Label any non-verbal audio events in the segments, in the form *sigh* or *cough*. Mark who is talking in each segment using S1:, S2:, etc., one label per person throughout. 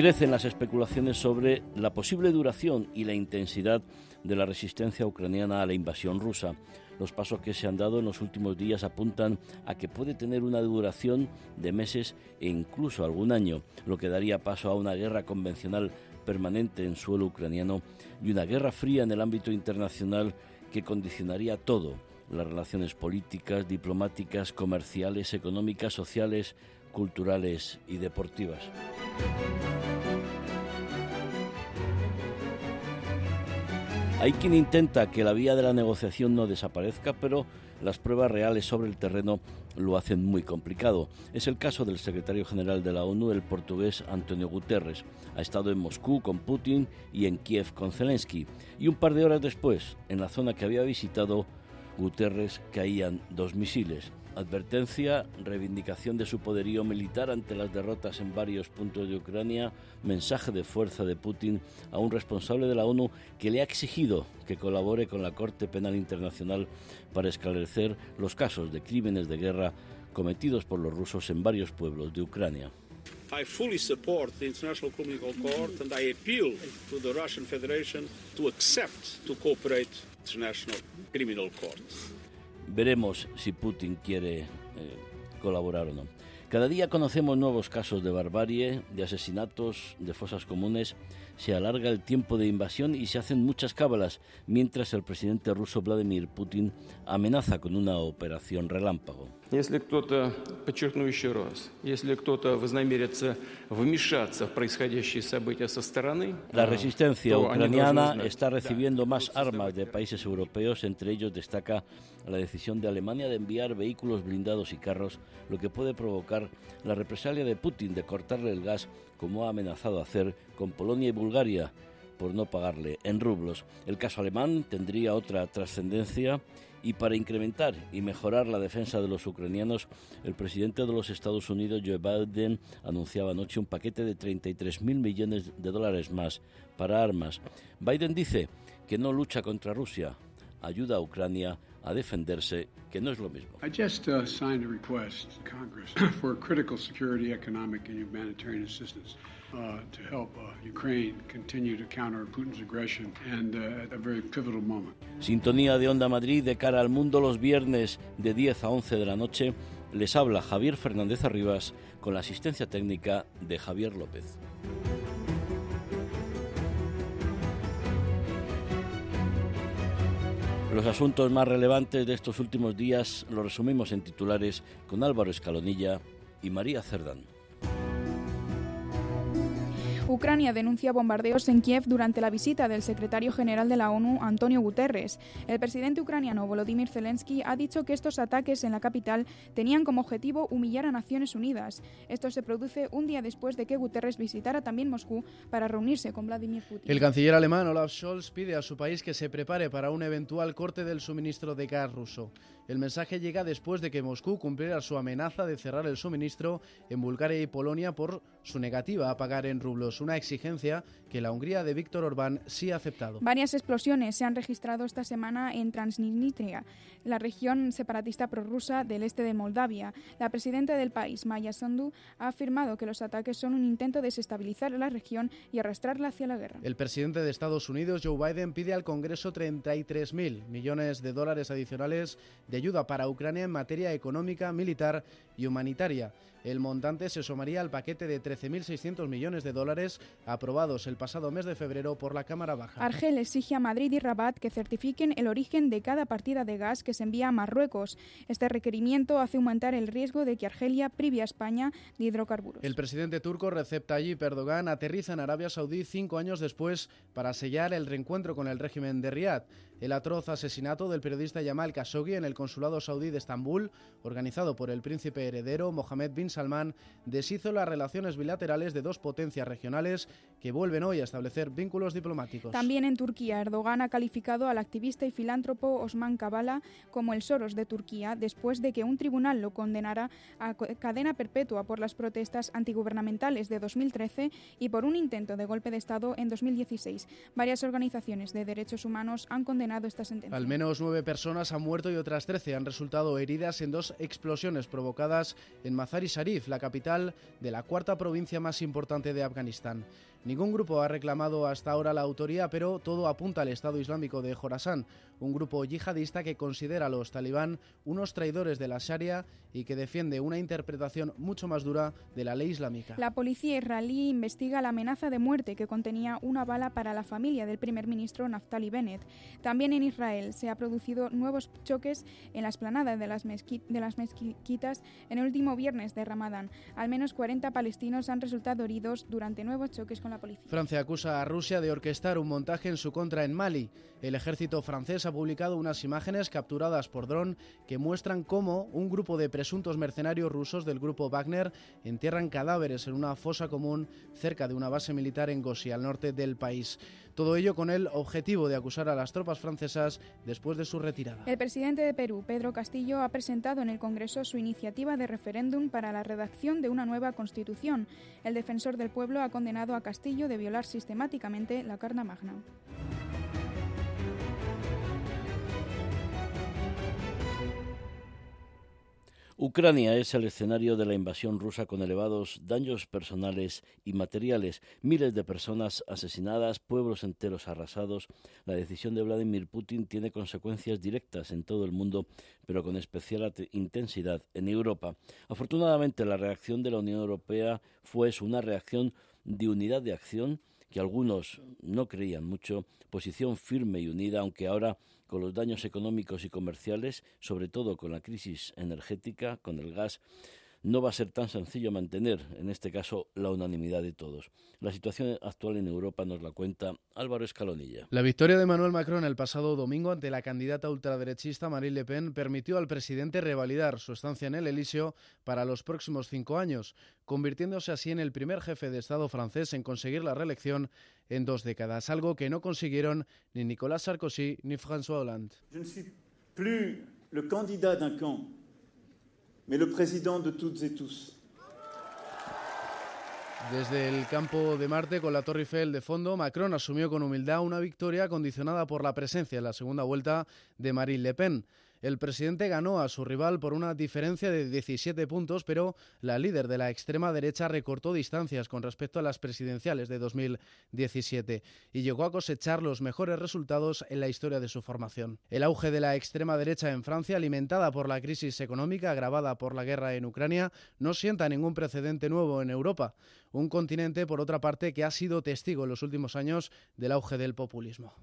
S1: Crecen las especulaciones sobre la posible duración y la intensidad de la resistencia ucraniana a la invasión rusa. Los pasos que se han dado en los últimos días apuntan a que puede tener una duración de meses e incluso algún año, lo que daría paso a una guerra convencional permanente en suelo ucraniano y una guerra fría en el ámbito internacional que condicionaría todo, las relaciones políticas, diplomáticas, comerciales, económicas, sociales, culturales y deportivas. Hay quien intenta que la vía de la negociación no desaparezca, pero las pruebas reales sobre el terreno lo hacen muy complicado. Es el caso del secretario general de la ONU, el portugués Antonio Guterres. Ha estado en Moscú con Putin y en Kiev con Zelensky. Y un par de horas después, en la zona que había visitado, Guterres caían dos misiles. Advertencia, reivindicación de su poderío militar ante las derrotas en varios puntos de Ucrania, mensaje de fuerza de Putin a un responsable de la ONU que le ha exigido que colabore con la Corte Penal Internacional para esclarecer los casos de crímenes de guerra cometidos por los rusos en varios pueblos de Ucrania. I fully support the International Criminal Court and I appeal to the Russian Federation to accept to cooperate International Criminal. Veremos si Putin quiere eh, colaborar o no. Cada día conocemos nuevos casos de barbarie, de asesinatos, de fosas comunes. Se alarga el tiempo de invasión y se hacen muchas cábalas, mientras el presidente ruso Vladimir Putin amenaza con una operación relámpago. Если кто-то, подчеркну еще раз, если кто-то вознамерится вмешаться в происходящие события со стороны, La resistencia ucraniana está recibiendo más armas de países europeos, entre ellos destaca la decisión de Alemania de enviar vehículos blindados y carros, lo que puede provocar la represalia de Putin de cortarle el gas, como ha amenazado hacer con Polonia y Bulgaria por no pagarle en rublos. El caso alemán tendría otra trascendencia y para incrementar y mejorar la defensa de los ucranianos, el presidente de los Estados Unidos, Joe Biden, anunciaba anoche un paquete de 33 mil millones de dólares más para armas. Biden dice que no lucha contra Rusia, ayuda a Ucrania a defenderse, que no es lo mismo. I just uh, signed a request to Congress *coughs* for critical security, economic and humanitarian assistance. Uh, to help uh, Ukraine continue to counter Putin's aggression and uh, at a very pivotal moment. Sintonía de Onda Madrid de cara al mundo los viernes de 10 a 11 de la noche. Les habla Javier Fernández Arribas con la asistencia técnica de Javier López. Los asuntos más relevantes de estos últimos días los resumimos en titulares con Álvaro Escalonilla y María Cerdán.
S2: Ucrania denuncia bombardeos en Kiev durante la visita del secretario general de la ONU, Antonio Guterres. El presidente ucraniano Volodymyr Zelensky ha dicho que estos ataques en la capital tenían como objetivo humillar a Naciones Unidas. Esto se produce un día después de que Guterres visitara también Moscú para reunirse con Vladimir Putin.
S3: El canciller alemán Olaf Scholz pide a su país que se prepare para un eventual corte del suministro de gas ruso. El mensaje llega después de que Moscú cumpliera su amenaza de cerrar el suministro en Bulgaria y Polonia por su negativa a pagar en rublos, una exigencia que la Hungría de Víctor Orbán sí ha aceptado.
S2: Varias explosiones se han registrado esta semana en Transnistria, la región separatista prorrusa del este de Moldavia. La presidenta del país, Maya Sandu, ha afirmado que los ataques son un intento de desestabilizar la región y arrastrarla hacia la guerra.
S3: El presidente de Estados Unidos, Joe Biden, pide al Congreso 33.000 millones de dólares adicionales de ayuda para Ucrania en materia económica, militar y humanitaria. El montante se sumaría al paquete de 13.600 millones de dólares aprobados el pasado mes de febrero por la Cámara Baja.
S2: Argel exige a Madrid y Rabat que certifiquen el origen de cada partida de gas que se envía a Marruecos. Este requerimiento hace aumentar el riesgo de que Argelia prive a España de hidrocarburos.
S3: El presidente turco Recep Tayyip Erdogan aterriza en Arabia Saudí cinco años después para sellar el reencuentro con el régimen de Riad. El atroz asesinato del periodista Yamal Khashoggi en el consulado saudí de Estambul, organizado por el príncipe heredero Mohammed bin Salman, deshizo las relaciones bilaterales de dos potencias regionales que vuelven hoy a establecer vínculos diplomáticos.
S2: También en Turquía, Erdogan ha calificado al activista y filántropo Osman Kavala como el Soros de Turquía después de que un tribunal lo condenara a cadena perpetua por las protestas antigubernamentales de 2013 y por un intento de golpe de Estado en 2016. Varias organizaciones de derechos humanos han condenado
S3: Al menos nueve personas han muerto y otras trece han resultado heridas en dos explosiones provocadas en Mazar-i Sharif, la capital de la cuarta provincia más importante de Afganistán. Ningún grupo ha reclamado hasta ahora la autoría, pero todo apunta al Estado Islámico de Jorasán, un grupo yihadista que considera a los talibán unos traidores de la Sharia y que defiende una interpretación mucho más dura de la ley islámica.
S2: La policía israelí investiga la amenaza de muerte que contenía una bala para la familia del primer ministro Naftali Bennett. También en Israel se han producido nuevos choques en la esplanada de las, de las mezquitas en el último viernes de Ramadán. Al menos 40 palestinos han resultado heridos durante nuevos choques con
S3: Francia acusa a Rusia de orquestar un montaje en su contra en Mali. El ejército francés ha publicado unas imágenes capturadas por dron que muestran cómo un grupo de presuntos mercenarios rusos del grupo Wagner entierran cadáveres en una fosa común cerca de una base militar en Gossi, al norte del país. Todo ello con el objetivo de acusar a las tropas francesas después de su retirada.
S2: El presidente de Perú, Pedro Castillo, ha presentado en el Congreso su iniciativa de referéndum para la redacción de una nueva constitución. El defensor del pueblo ha condenado a Castillo de violar sistemáticamente la Carta Magna.
S1: Ucrania es el escenario de la invasión rusa con elevados daños personales y materiales, miles de personas asesinadas, pueblos enteros arrasados. La decisión de Vladimir Putin tiene consecuencias directas en todo el mundo, pero con especial intensidad en Europa. Afortunadamente, la reacción de la Unión Europea fue una reacción de unidad de acción que algunos no creían mucho, posición firme y unida, aunque ahora con los daños económicos y comerciales, sobre todo con la crisis energética, con el gas, no va a ser tan sencillo mantener, en este caso, la unanimidad de todos. La situación actual en Europa nos la cuenta Álvaro Escalonilla.
S3: La victoria de Emmanuel Macron el pasado domingo ante la candidata ultraderechista Marine Le Pen permitió al presidente revalidar su estancia en el Elíseo para los próximos cinco años, convirtiéndose así en el primer jefe de Estado francés en conseguir la reelección en dos décadas, algo que no consiguieron ni Nicolas Sarkozy ni François Hollande.
S4: Je ne suis plus le candidat d'un camp mais le de toutes et tous.
S3: Desde el campo de Marte, con la Torre Eiffel de fondo, Macron asumió con humildad una victoria condicionada por la presencia en la segunda vuelta de Marine Le Pen. El presidente ganó a su rival por una diferencia de 17 puntos, pero la líder de la extrema derecha recortó distancias con respecto a las presidenciales de 2017 y llegó a cosechar los mejores resultados en la historia de su formación. El auge de la extrema derecha en Francia, alimentada por la crisis económica agravada por la guerra en Ucrania, no sienta ningún precedente nuevo en Europa, un continente, por otra parte, que ha sido testigo en los últimos años del auge del populismo.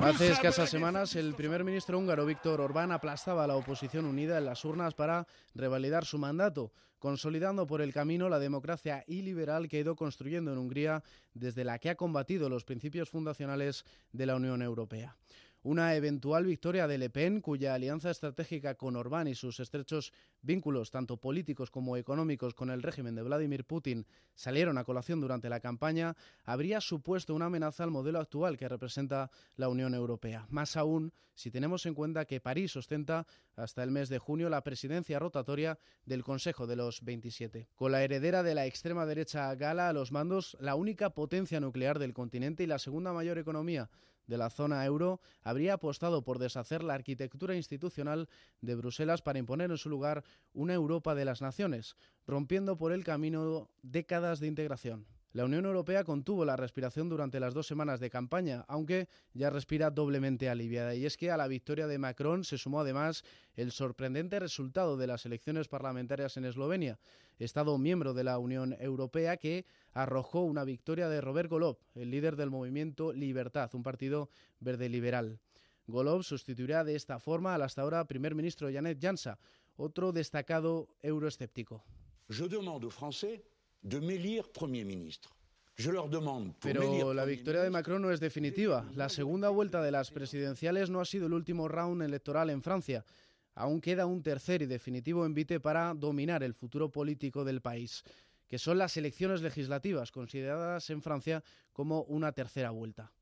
S3: Hace escasas semanas, el primer ministro húngaro Víctor Orbán aplastaba a la oposición unida en las urnas para revalidar su mandato, consolidando por el camino la democracia iliberal que ha ido construyendo en Hungría desde la que ha combatido los principios fundacionales de la Unión Europea. Una eventual victoria de Le Pen, cuya alianza estratégica con Orbán y sus estrechos vínculos, tanto políticos como económicos, con el régimen de Vladimir Putin salieron a colación durante la campaña, habría supuesto una amenaza al modelo actual que representa la Unión Europea. Más aún si tenemos en cuenta que París ostenta hasta el mes de junio la presidencia rotatoria del Consejo de los 27. Con la heredera de la extrema derecha gala a los mandos, la única potencia nuclear del continente y la segunda mayor economía de la zona euro habría apostado por deshacer la arquitectura institucional de Bruselas para imponer en su lugar una Europa de las naciones, rompiendo por el camino décadas de integración. La Unión Europea contuvo la respiración durante las dos semanas de campaña, aunque ya respira doblemente aliviada. Y es que a la victoria de Macron se sumó además el sorprendente resultado de las elecciones parlamentarias en Eslovenia, Estado miembro de la Unión Europea que arrojó una victoria de Robert Golov, el líder del movimiento Libertad, un partido verde liberal. Golov sustituirá de esta forma al hasta ahora primer ministro Janet Jansa, otro destacado euroescéptico.
S5: De m'élire Premier ministre.
S3: Pero la victoria de Macron no es definitiva. La segunda vuelta de las presidenciales no ha sido el último round electoral en Francia. Aún queda un tercer y definitivo envite para dominar el futuro político del país, que son las elecciones legislativas, consideradas en Francia como una tercera vuelta.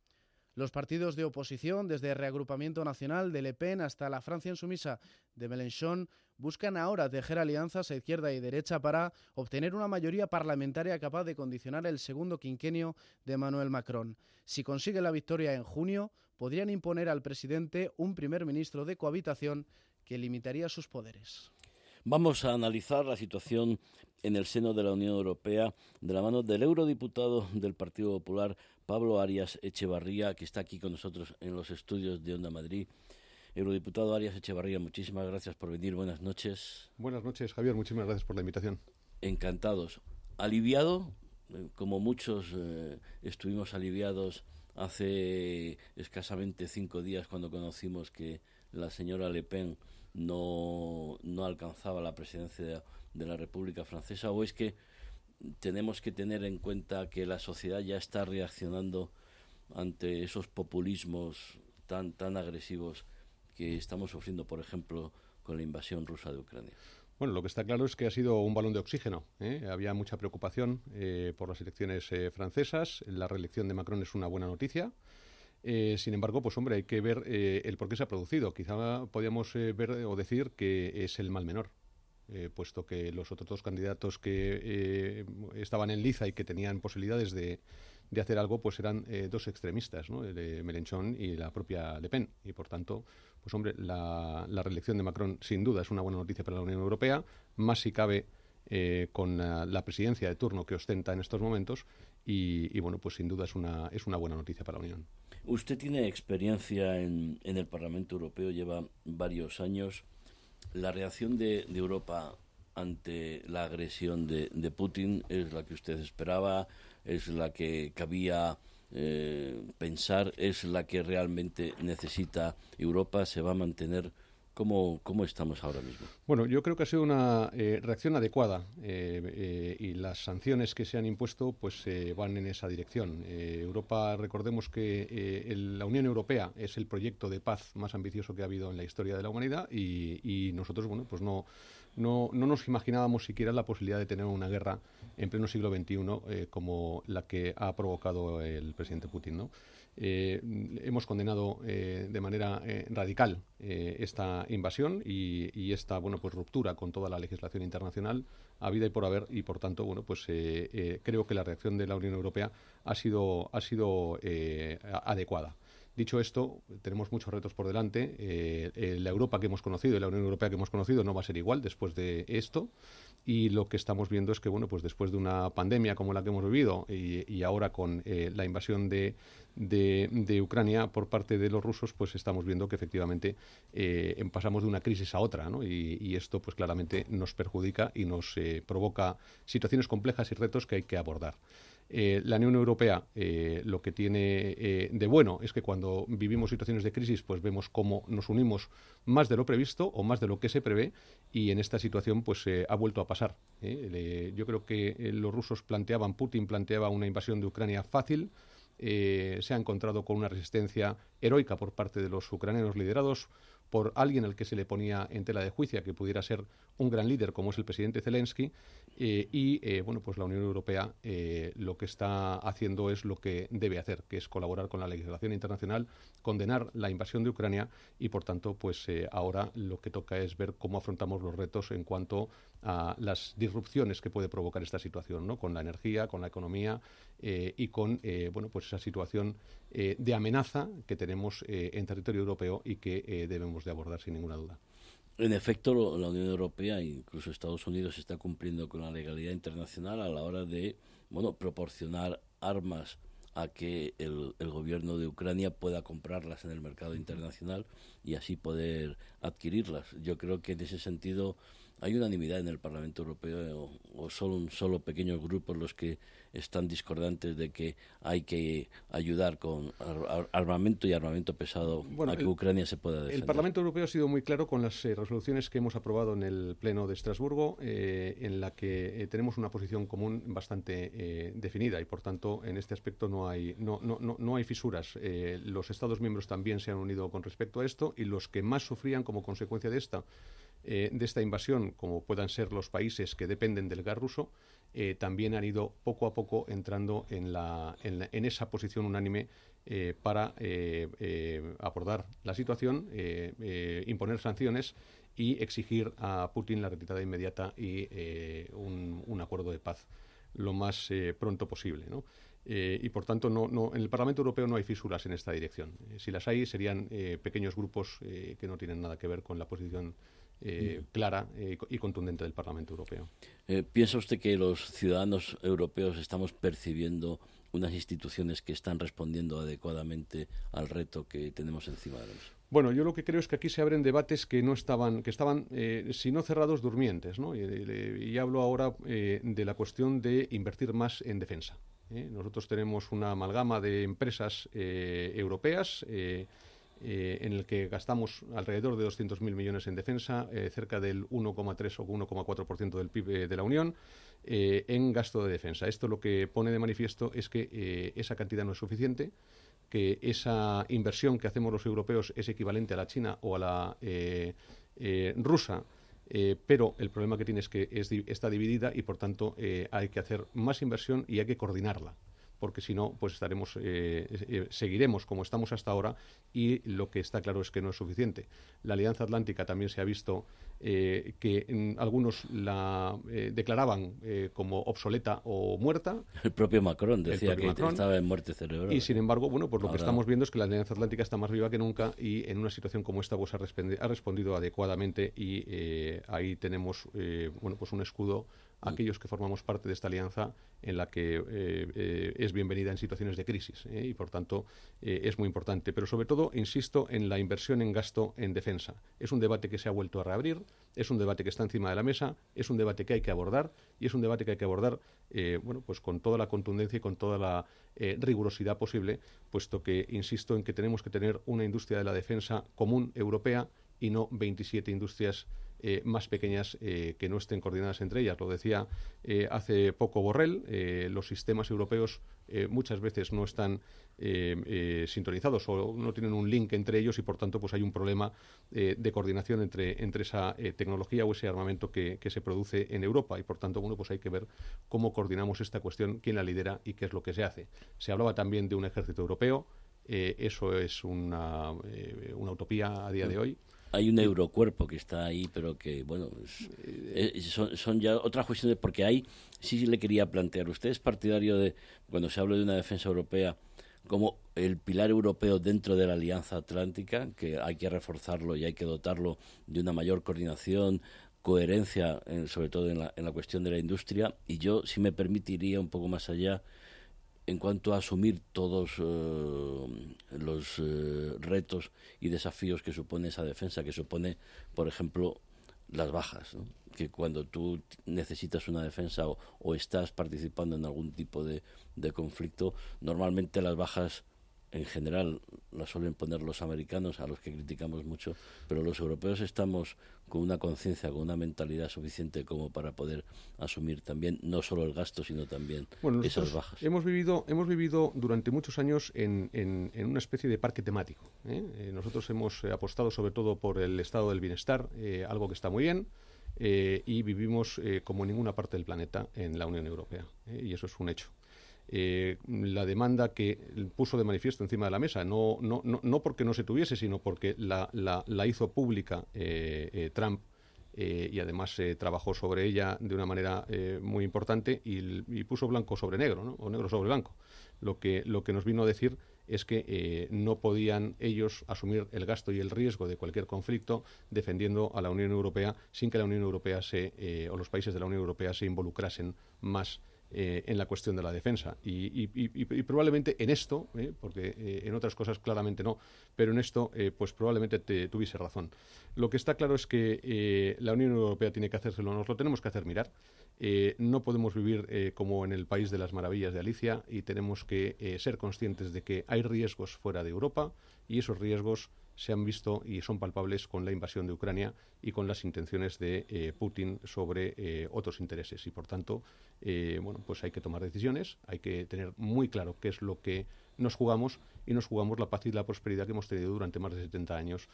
S3: Los partidos de oposición, desde el Reagrupamiento Nacional de Le Pen hasta la Francia insumisa de Mélenchon, buscan ahora tejer alianzas a izquierda y derecha para obtener una mayoría parlamentaria capaz de condicionar el segundo quinquenio de Emmanuel Macron. Si consigue la victoria en junio, podrían imponer al presidente un primer ministro de cohabitación que limitaría sus poderes.
S1: Vamos a analizar la situación en el seno de la Unión Europea de la mano del eurodiputado del Partido Popular, Pablo Arias Echevarría, que está aquí con nosotros en los estudios de Onda Madrid. Eurodiputado Arias Echevarría, muchísimas gracias por venir. Buenas noches.
S5: Buenas noches, Javier. Muchísimas gracias por la invitación.
S1: Encantados. ¿Aliviado? Eh, como muchos eh, estuvimos aliviados hace escasamente cinco días cuando conocimos que la señora Le Pen no, no alcanzaba la presidencia de la República Francesa o es que tenemos que tener en cuenta que la sociedad ya está reaccionando ante esos populismos tan tan agresivos que estamos sufriendo, por ejemplo, con la invasión rusa de Ucrania.
S5: Bueno, lo que está claro es que ha sido un balón de oxígeno. ¿eh? Había mucha preocupación eh, por las elecciones eh, francesas. La reelección de Macron es una buena noticia. sin embargo, pues hombre, hay que ver el por qué se ha producido. Quizá podríamos ver o decir que es el mal menor. Puesto que los otros dos candidatos que estaban en liza y que tenían posibilidades de, de hacer algo, pues eran eh, dos extremistas, ¿no? de Mélenchon y la propia Le Pen. Y por tanto, pues hombre, la, la, reelección de Macron sin duda es una buena noticia para la Unión Europea, más si cabe con la, presidencia de turno que ostenta en estos momentos. Y, y, bueno, pues sin duda es una, es una buena noticia para la Unión.
S1: Usted tiene experiencia en, en el Parlamento Europeo, lleva varios años la reacción de, Europa ante la agresión de, Putin es la que usted esperaba, es la que cabía eh, pensar, es la que realmente necesita Europa, se va a mantener ¿Cómo, ¿Cómo, estamos ahora mismo?
S5: Bueno, yo creo que ha sido una eh, reacción adecuada eh, y las sanciones que se han impuesto pues van en esa dirección. Europa, recordemos que la Unión Europea es el proyecto de paz más ambicioso que ha habido en la historia de la humanidad y, y nosotros, bueno, pues no, no, no, nos imaginábamos siquiera la posibilidad de tener una guerra en pleno siglo XXI como la que ha provocado el presidente Putin. Eh, hemos condenado eh, de manera eh, radical esta invasión y, esta bueno pues ruptura con toda la legislación internacional a vida y por haber y por tanto bueno pues creo que la reacción de la Unión Europea ha sido ha sido adecuada. Dicho esto, tenemos muchos retos por delante. la Europa que hemos conocido y la Unión Europea que hemos conocido no va a ser igual después de esto y lo que estamos viendo es que bueno pues después de una pandemia como la que hemos vivido y, ahora con eh, la invasión de, de, Ucrania por parte de los rusos pues estamos viendo que efectivamente eh, pasamos de una crisis a otra ¿no? y, esto pues claramente nos perjudica y nos eh, provoca situaciones complejas y retos que hay que abordar eh, la Unión Europea eh, lo que tiene eh, de bueno es que cuando vivimos situaciones de crisis, pues vemos cómo nos unimos más de lo previsto o más de lo que se prevé y en esta situación pues ha vuelto a pasar. yo creo que los rusos planteaban, Putin planteaba una invasión de Ucrania fácil, se ha encontrado con una resistencia heroica por parte de los ucranianos liderados por alguien al que se le ponía en tela de juicio que pudiera ser un gran líder como es el presidente Zelensky eh, y eh, bueno pues la Unión Europea eh, lo que está haciendo es lo que debe hacer que es colaborar con la legislación internacional condenar la invasión de Ucrania y por tanto pues ahora lo que toca es ver cómo afrontamos los retos en cuanto a las disrupciones que puede provocar esta situación ¿no? con la energía con la economía y con bueno pues esa situación de amenaza que tenemos en territorio europeo y que debemos de abordar sin ninguna duda.
S1: En efecto, la Unión Europea e incluso Estados Unidos está cumpliendo con la legalidad internacional a la hora de bueno, proporcionar armas a que el, gobierno de Ucrania pueda comprarlas en el mercado internacional y así poder adquirirlas. Yo creo que en ese sentido ¿Hay unanimidad en el Parlamento Europeo o, solo un solo pequeños grupos los que están discordantes de que hay que ayudar con armamento y armamento pesado a que Ucrania se pueda defender?
S5: El Parlamento Europeo ha sido muy claro con las eh, resoluciones que hemos aprobado en el Pleno de Estrasburgo, eh, en la que eh, tenemos una posición común bastante definida y, por tanto, en este aspecto no hay, no, no, no, no hay fisuras. los Estados miembros también se han unido con respecto a esto y los que más sufrían como consecuencia de esta eh, de esta invasión, como puedan ser los países que dependen del gas ruso, eh, también han ido poco a poco entrando en, la, en, esa posición unánime eh, para abordar la situación, imponer sanciones y exigir a Putin la retirada inmediata y un, acuerdo de paz lo más pronto posible. y por tanto, no, no, en el Parlamento Europeo no hay fisuras en esta dirección. si las hay, serían pequeños grupos que no tienen nada que ver con la posición eh, clara eh, y contundente del Parlamento Europeo.
S1: Eh, ¿Piensa usted que los ciudadanos europeos estamos percibiendo unas instituciones que están respondiendo adecuadamente al reto que tenemos encima de nosotros?
S5: Bueno, yo lo que creo es que aquí se abren debates que no estaban, que estaban, si no cerrados, durmientes, ¿no? Y, hablo ahora de la cuestión de invertir más en defensa. Nosotros tenemos una amalgama de empresas europeas eh, en el que gastamos alrededor de 200.000 millones en defensa, eh, cerca del 1,3 o 1,4% del PIB eh, de la Unión, en gasto de defensa. Esto lo que pone de manifiesto es que esa cantidad no es suficiente, que esa inversión que hacemos los europeos es equivalente a la China o a la rusa. pero el problema que tiene es que está dividida y, por tanto, hay que hacer más inversión y hay que coordinarla porque si no, pues estaremos, eh, eh, seguiremos como estamos hasta ahora y lo que está claro es que no es suficiente. La Alianza Atlántica también se ha visto eh, que algunos la declaraban como obsoleta o muerta. *laughs*
S1: El propio Macron decía que estaba en muerte cerebral.
S5: Y sin embargo, bueno, pues lo que estamos viendo es que la Alianza Atlántica está más viva que nunca y en una situación como esta pues ha, ha respondido adecuadamente y ahí tenemos, bueno, pues un escudo aquellos que formamos parte de esta alianza en la que eh, eh, es bienvenida en situaciones de crisis eh, y por tanto es muy importante. Pero sobre todo, insisto, en la inversión en gasto en defensa. Es un debate que se ha vuelto a reabrir, es un debate que está encima de la mesa, es un debate que hay que abordar y es un debate que hay que abordar bueno, pues con toda la contundencia y con toda la rigurosidad posible, puesto que insisto en que tenemos que tener una industria de la defensa común europea y no 27 industrias eh, más pequeñas eh, que no estén coordinadas entre ellas. Lo decía eh, hace poco Borrell, los sistemas europeos muchas veces no están sintonizados o no tienen un link entre ellos y por tanto pues hay un problema de coordinación entre, entre esa tecnología o ese armamento que, se produce en Europa y por tanto bueno pues hay que ver cómo coordinamos esta cuestión, quién la lidera y qué es lo que se hace. Se hablaba también de un ejército europeo, eso es una, una utopía a día de hoy
S1: hay un eurocuerpo que está ahí, pero que, bueno, eh, son, ya otras cuestiones, porque hay, sí le quería plantear, usted es partidario de, cuando se habla de una defensa europea, como el pilar europeo dentro de la Alianza Atlántica, que hay que reforzarlo y hay que dotarlo de una mayor coordinación, coherencia, sobre todo en la, en la cuestión de la industria, y yo, si me permitiría un poco más allá, en cuanto a asumir todos eh, los eh, retos y desafíos que supone esa defensa, que supone, por ejemplo, las bajas, que cuando tú necesitas una defensa o, estás participando en algún tipo de conflicto, normalmente las bajas en general la suelen poner los americanos, a los que criticamos mucho, pero los europeos estamos con una conciencia, con una mentalidad suficiente como para poder asumir también no solo el gasto, sino también esas bajas.
S5: Hemos vivido, hemos vivido durante muchos años en, en, una especie de parque temático. ¿eh? Eh, nosotros hemos eh, apostado sobre todo por el estado del bienestar, algo que está muy bien. y vivimos como en ninguna parte del planeta en la Unión Europea. y eso es un hecho. Eh, la demanda que puso de manifiesto encima de la mesa, no, no, no, no porque no se tuviese, sino porque la, la, hizo pública eh, eh, Trump y además trabajó sobre ella de una manera muy importante y, puso blanco sobre negro, o negro sobre blanco. Lo que, lo que nos vino a decir es que no podían ellos asumir el gasto y el riesgo de cualquier conflicto defendiendo a la Unión Europea sin que la Unión Europea se, o los países de la Unión Europea se involucrasen más en la cuestión de la defensa. Y, probablemente en esto, porque en otras cosas claramente no, pero en esto pues probablemente te, tuviese razón. Lo que está claro es que la Unión Europea tiene que hacérselo, nos lo tenemos que hacer mirar. no podemos vivir como en el país de las maravillas de Alicia y tenemos que ser conscientes de que hay riesgos fuera de Europa y esos riesgos se han visto y son palpables con la invasión de Ucrania y con las intenciones de eh, Putin sobre eh, otros intereses. Y por tanto, eh, bueno, pues hay que tomar decisiones, hay que tener muy claro qué es lo que nos jugamos y nos jugamos la paz y la prosperidad que hemos tenido durante más de 70 años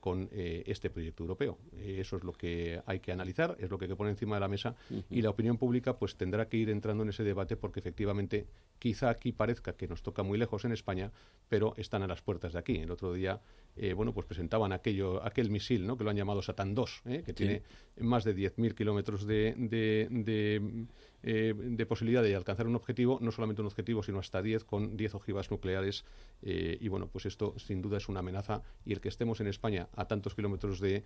S5: con este proyecto europeo. eso es lo que hay que analizar, es lo que hay que poner encima de la mesa y la opinión pública pues tendrá que ir entrando en ese debate porque efectivamente quizá aquí parezca que nos toca muy lejos en España, pero están a las puertas de aquí. El otro día eh, bueno, pues presentaban aquello, aquel misil, ¿no? que lo han llamado Satan 2, ¿eh? que tiene más de 10.000 kilómetros de, de, eh, de, posibilidad de alcanzar un objetivo, no solamente un objetivo, sino hasta 10 con 10 ojivas nucleares. y bueno, pues esto sin duda es una amenaza y el que estemos en España a tantos kilómetros de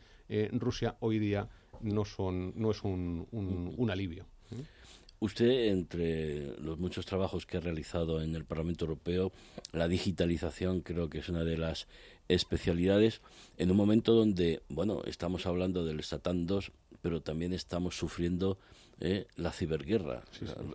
S5: Rusia hoy día no, son, no es un, un, alivio.
S1: Usted, entre los muchos trabajos que ha realizado en el Parlamento Europeo, la digitalización creo que es una de las especialidades en un momento donde, bueno, estamos hablando del Satan 2, pero también estamos sufriendo eh, la ciberguerra,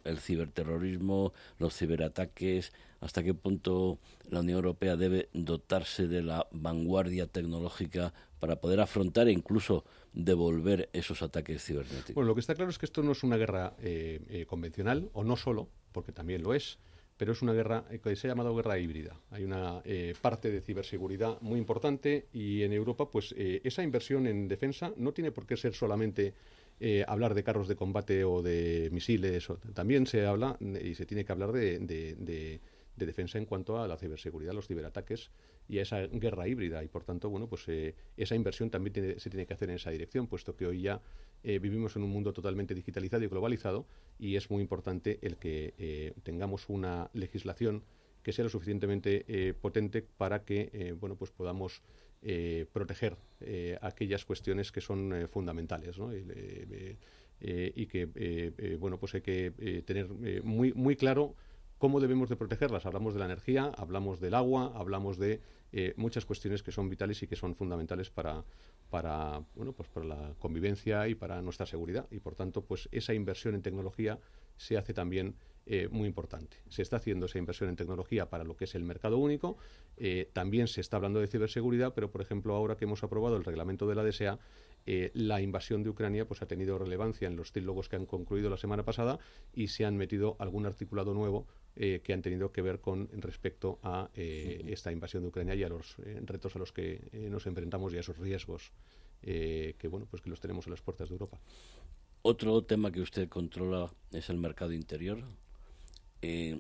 S1: el ciberterrorismo, los ciberataques, hasta qué punto la Unión Europea debe dotarse de la vanguardia tecnológica para poder afrontar e incluso devolver esos ataques cibernéticos.
S5: Bueno, lo que está claro es que esto no es una guerra eh, eh, convencional, o no solo, porque también lo es, pero es una guerra que se ha llamado guerra híbrida. Hay una eh, parte de ciberseguridad muy importante y en Europa, pues eh, esa inversión en defensa no tiene por qué ser solamente hablar de carros de combate o de misiles. también se habla y se tiene que hablar de, de, defensa en cuanto a la ciberseguridad, los ciberataques y a esa guerra híbrida. Y por tanto, bueno, pues esa inversión también se tiene que hacer en esa dirección, puesto que hoy ya eh, vivimos en un mundo totalmente digitalizado y globalizado y es muy importante el que eh, tengamos una legislación que sea lo suficientemente eh, potente para que bueno pues podamos proteger aquellas cuestiones que son fundamentales y, que bueno pues hay que tener muy muy claro cómo debemos de protegerlas. Hablamos de la energía hablamos del agua hablamos de muchas cuestiones que son vitales y que son fundamentales para para bueno pues para la convivencia y para nuestra seguridad. Y por tanto pues esa inversión en tecnología se hace también eh, muy importante. Se está haciendo esa inversión en tecnología para lo que es el mercado único. Eh, también se está hablando de ciberseguridad, pero por ejemplo ahora que hemos aprobado el reglamento de la DSA, eh, la invasión de Ucrania pues ha tenido relevancia en los trílogos que han concluido la semana pasada y se han metido algún articulado nuevo que han tenido que ver con respecto a esta invasión de Ucrania y a los retos a los que nos enfrentamos y a esos riesgos que bueno pues que los tenemos en las puertas de Europa.
S1: Otro tema que usted controla es el mercado interior. Eh,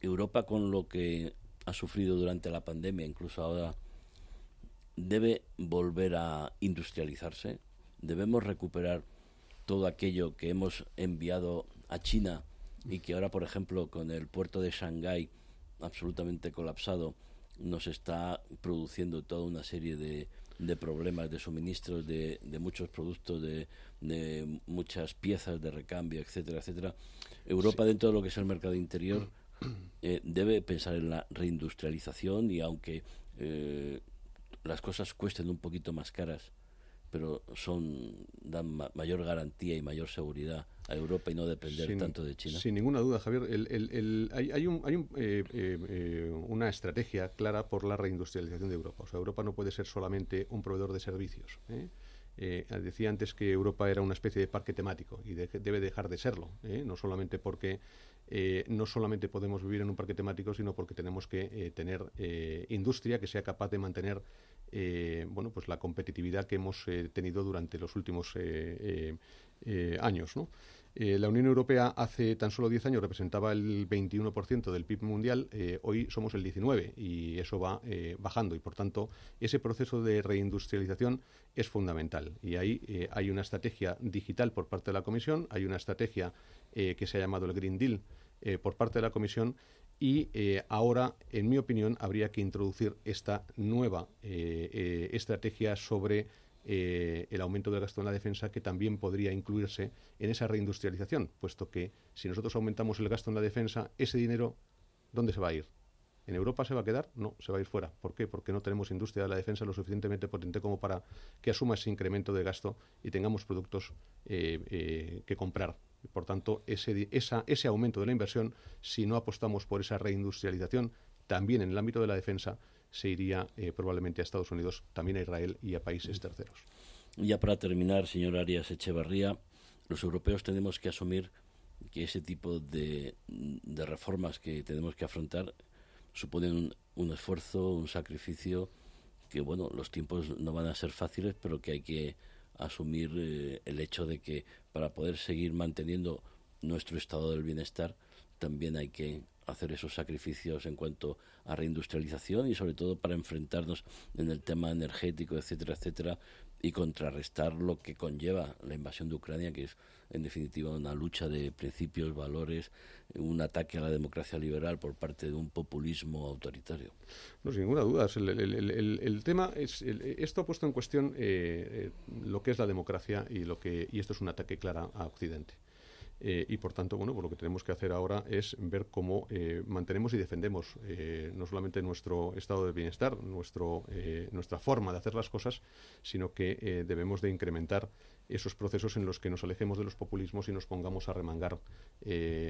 S1: Europa con lo que ha sufrido durante la pandemia, incluso ahora, debe volver a industrializarse. Debemos recuperar todo aquello que hemos enviado a China y que ahora, por ejemplo, con el puerto de Shanghái absolutamente colapsado, nos está produciendo toda una serie de, de problemas de suministros de, de muchos productos, de, de, muchas piezas de recambio, etcétera, etcétera. Europa, dentro de lo que es el mercado interior, eh, debe pensar en la reindustrialización y aunque eh, las cosas cuesten un poquito más caras, pero son dan mayor garantía y mayor seguridad a Europa y no depender tanto de China.
S5: Sin ninguna duda, Javier. hay, hay, un, hay eh, eh, una estrategia clara por la reindustrialización de Europa. O sea, Europa no puede ser solamente un proveedor de servicios. ¿eh? decía antes que Europa era una especie de parque temático y debe dejar de serlo, no solamente porque no solamente podemos vivir en un parque temático, sino porque tenemos que tener industria que sea capaz de mantener eh, bueno, pues la competitividad que hemos eh, tenido durante los últimos eh, la Unión Europea hace tan solo 10 años representaba el 21% del PIB mundial, hoy somos el 19% y eso va bajando y por tanto ese proceso de reindustrialización es fundamental. Y ahí hay una estrategia digital por parte de la Comisión, hay una estrategia que se ha llamado el Green Deal por parte de la Comisión y eh, ahora, en mi opinión, habría que introducir esta nueva eh, eh, estrategia sobre eh, el aumento del gasto en la defensa que también podría incluirse en esa reindustrialización, puesto que si nosotros aumentamos el gasto en la defensa, ese dinero, ¿dónde se va a ir? ¿En Europa se va a quedar? No, se va a ir fuera. ¿Por qué? Porque no tenemos industria de la defensa lo suficientemente potente como para que asuma ese incremento de gasto y tengamos productos eh, eh, que comprar. Por tanto, ese, ese aumento de la inversión, si no apostamos por esa reindustrialización, también en el ámbito de la defensa, se iría eh, probablemente a Estados Unidos, también a Israel y a países terceros.
S1: Ya para terminar, señor Arias Echevarría, los europeos tenemos que asumir que ese tipo de, de reformas que tenemos que afrontar suponen un, esfuerzo, un sacrificio, que bueno, los tiempos no van a ser fáciles, pero que hay que asumir eh, el hecho de que para poder seguir manteniendo nuestro estado del bienestar, también hay que hacer esos sacrificios en cuanto a reindustrialización y sobre todo para enfrentarnos en el tema energético, etcétera, etcétera, y contrarrestar lo que conlleva la invasión de Ucrania, que es en definitiva una lucha de principios, valores, un ataque a la democracia liberal por parte de un populismo autoritario.
S5: No, sin ninguna duda. El, tema es esto ha puesto en cuestión eh, eh, lo que es la democracia y lo que y esto es un ataque claro a Occidente. Eh, y por tanto, bueno, pues lo que tenemos que hacer ahora es ver cómo eh, mantenemos y defendemos eh, no solamente nuestro estado de bienestar, nuestro, nuestra forma de hacer las cosas, sino que debemos de incrementar esos procesos en los que nos alejemos de los populismos y nos pongamos a remangar,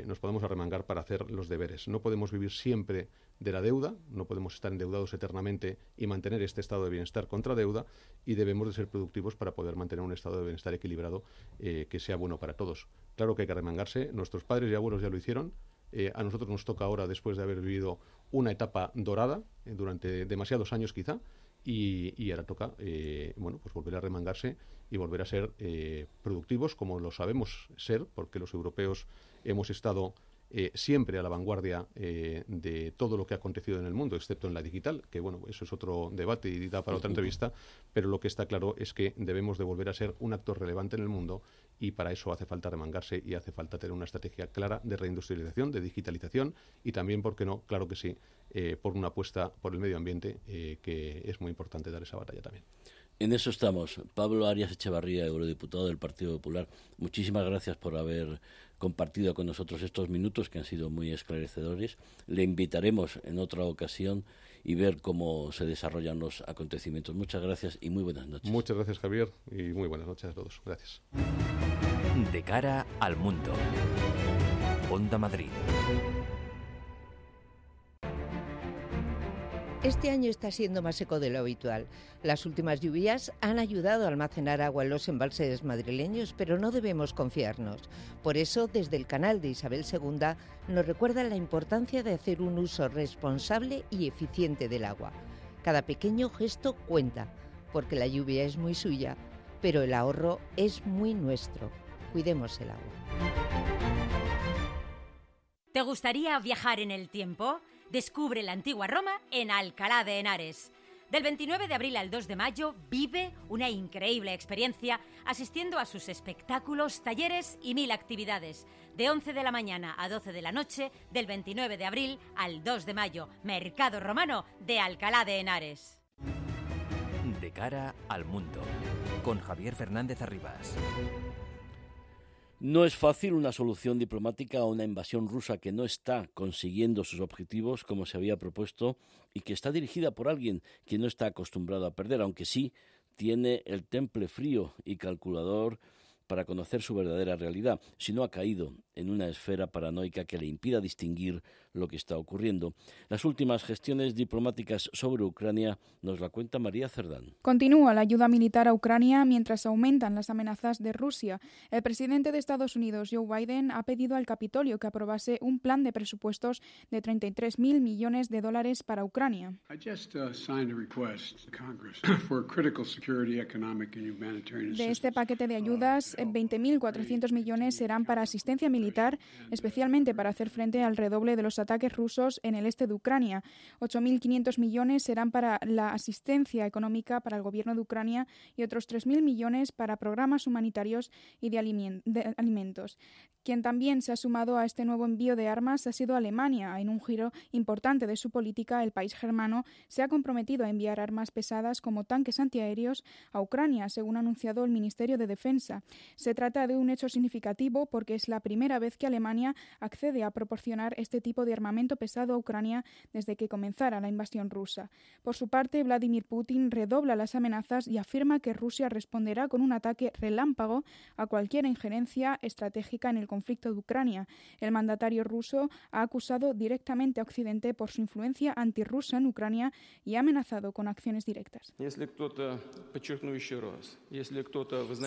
S5: nos podemos arremangar para hacer los deberes. No podemos vivir siempre de la deuda, no podemos estar endeudados eternamente y mantener este estado de bienestar contra deuda y debemos de ser productivos para poder mantener un estado de bienestar equilibrado que sea bueno para todos. Claro que hay que remangarse. Nuestros padres y abuelos ya lo hicieron. Eh, a nosotros nos toca ahora, después de haber vivido una etapa dorada eh, durante demasiados años quizá, y, ahora toca, eh, bueno, pues volver a remangarse y volver a ser productivos como lo sabemos ser, porque los europeos hemos estado eh, siempre a la vanguardia eh, de todo lo que ha acontecido en el mundo, excepto en la digital, que bueno, eso es otro debate y da para otra *laughs* entrevista, pero lo que está claro es que debemos de volver a ser un actor relevante en el mundo y para eso hace falta remangarse y hace falta tener una estrategia clara de reindustrialización, de digitalización y también, ¿por qué no? Claro que sí, eh, por una apuesta por el medio ambiente, que es muy importante dar esa batalla también.
S1: En eso estamos. Pablo Arias Echevarría, eurodiputado del Partido Popular, muchísimas gracias por haber compartido con nosotros estos minutos que han sido muy esclarecedores. Le invitaremos en otra ocasión y ver cómo se desarrollan los acontecimientos. Muchas gracias y muy buenas noches.
S5: Muchas gracias, Javier, y muy buenas noches a todos. Gracias.
S6: De cara al mundo. Onda Madrid.
S7: Este año está siendo más seco de lo habitual. Las últimas lluvias han ayudado a almacenar agua en los embalses madrileños, pero no debemos confiarnos. Por eso, desde el canal de Isabel II nos recuerda la importancia de hacer un uso responsable y eficiente del agua. Cada pequeño gesto cuenta, porque la lluvia es muy suya, pero el ahorro es muy nuestro. Cuidemos el agua.
S8: ¿Te gustaría viajar en el tiempo? Descubre la antigua Roma en Alcalá de Henares. Del 29 de abril al 2 de mayo vive una increíble experiencia asistiendo a sus espectáculos, talleres y mil actividades. De 11 de la mañana a 12 de la noche, del 29 de abril al 2 de mayo, Mercado Romano de Alcalá de Henares.
S6: De cara al mundo, con Javier Fernández Arribas.
S1: No es fácil una solución diplomática a una invasión rusa que no está consiguiendo sus objetivos como se había propuesto y que está dirigida por alguien que no está acostumbrado a perder, aunque sí tiene el temple frío y calculador para conocer su verdadera realidad, si no ha caído en una esfera paranoica que le impida distinguir lo que está ocurriendo. Las últimas gestiones diplomáticas sobre Ucrania nos la cuenta María Cerdán.
S2: Continúa la ayuda militar a Ucrania mientras aumentan las amenazas de Rusia. El presidente de Estados Unidos, Joe Biden, ha pedido al Capitolio que aprobase un plan de presupuestos de 33.000 millones de dólares para Ucrania. *coughs* De este paquete de ayudas otros 20.400 millones serán para asistencia militar, especialmente para hacer frente al redoble de los ataques rusos en el este de Ucrania. 8.500 millones serán para la asistencia económica para el gobierno de Ucrania y otros 3.000 millones para programas humanitarios y de, alimentos. Quien también se ha sumado a este nuevo envío de armas ha sido Alemania. En un giro importante de su política, el país germano se ha comprometido a enviar armas pesadas como tanques antiaéreos a Ucrania, según ha anunciado el Ministerio de Defensa. Se trata de un hecho significativo porque es la primera vez que Alemania accede a proporcionar este tipo de armamento pesado a Ucrania desde que comenzara la invasión rusa. Por su parte, Vladimir Putin redobla las amenazas y afirma que Rusia responderá con un ataque relámpago a cualquier injerencia estratégica en el conflicto de Ucrania. El mandatario ruso ha acusado directamente a Occidente por su influencia antirrusa en Ucrania y ha amenazado con acciones directas.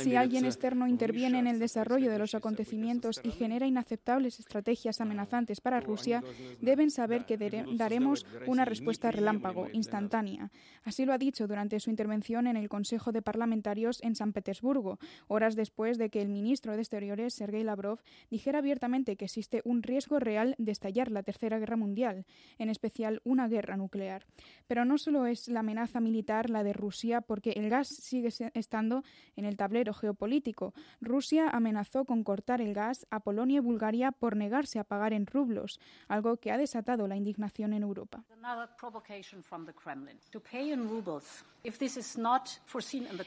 S2: Si alguien externo interviene en el desarrollo de los acontecimientos y genera inaceptables estrategias amenazantes para Rusia, deben saber que daremos una respuesta relámpago, instantánea. Así lo ha dicho durante su intervención en el Consejo de Parlamentarios en San Petersburgo, horas después de que el ministro de Exteriores, Sergei Lavrov, dijera abiertamente que existe un riesgo real de estallar la Tercera Guerra Mundial, en especial una guerra nuclear. Pero no solo es la amenaza militar la de Rusia, porque el gas sigue estando en el tablero geopolítico. Rusia amenazó con cortar el gas a Polonia y Bulgaria por negarse a pagar en rublos, algo que ha desatado la indignación en Europa.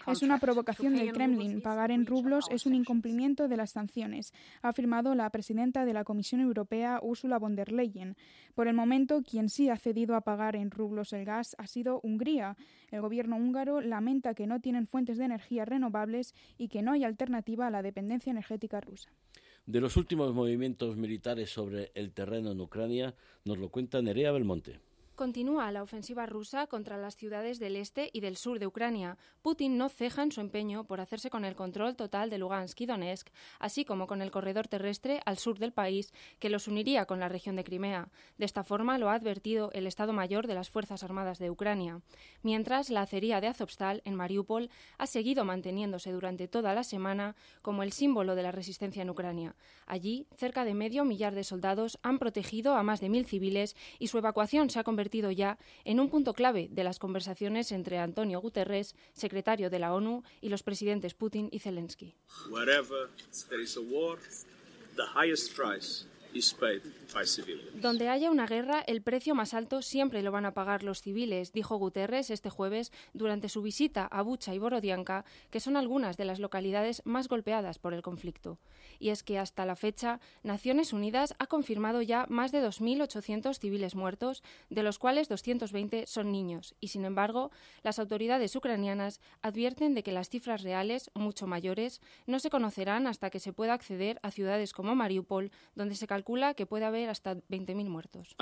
S2: Es una provocación del Kremlin. Pagar en rublos es un incumplimiento de las sanciones, ha afirmado la presidenta de la Comisión Europea, Ursula von der Leyen. Por el momento, quien sí ha cedido a pagar en rublos el gas ha sido Hungría. El gobierno húngaro lamenta que no tienen fuentes de energía renovables y que no hay
S1: De los últimos movimientos militares sobre el terreno en Ucrania nos lo cuenta Nerea Belmonte
S9: continúa la ofensiva rusa contra las ciudades del este y del sur de Ucrania. Putin no ceja en su empeño por hacerse con el control total de Lugansk y Donetsk, así como con el corredor terrestre al sur del país que los uniría con la región de Crimea. De esta forma lo ha advertido el Estado Mayor de las Fuerzas Armadas de Ucrania. Mientras, la acería de Azovstal, en Mariupol, ha seguido manteniéndose durante toda la semana como el símbolo de la resistencia en Ucrania. Allí, cerca de medio millar de soldados han protegido a más de mil civiles y su evacuación se ha convertido ya en un punto clave de las conversaciones entre Antonio Guterres, secretario de la ONU, y los presidentes Putin y Zelensky. Donde haya una guerra, el precio más alto siempre lo van a pagar los civiles, dijo Guterres este jueves durante su visita a Bucha y Borodianka, que son algunas de las localidades más golpeadas por el conflicto. Y es que hasta la fecha, Naciones Unidas ha confirmado ya más de 2.800 civiles muertos, de los cuales 220 son niños. Y sin embargo, las autoridades ucranianas advierten de que las cifras reales, mucho mayores, no se conocerán hasta que se pueda acceder a ciudades como Mariupol, donde se calcula que puede haber hasta 20.000 muertos.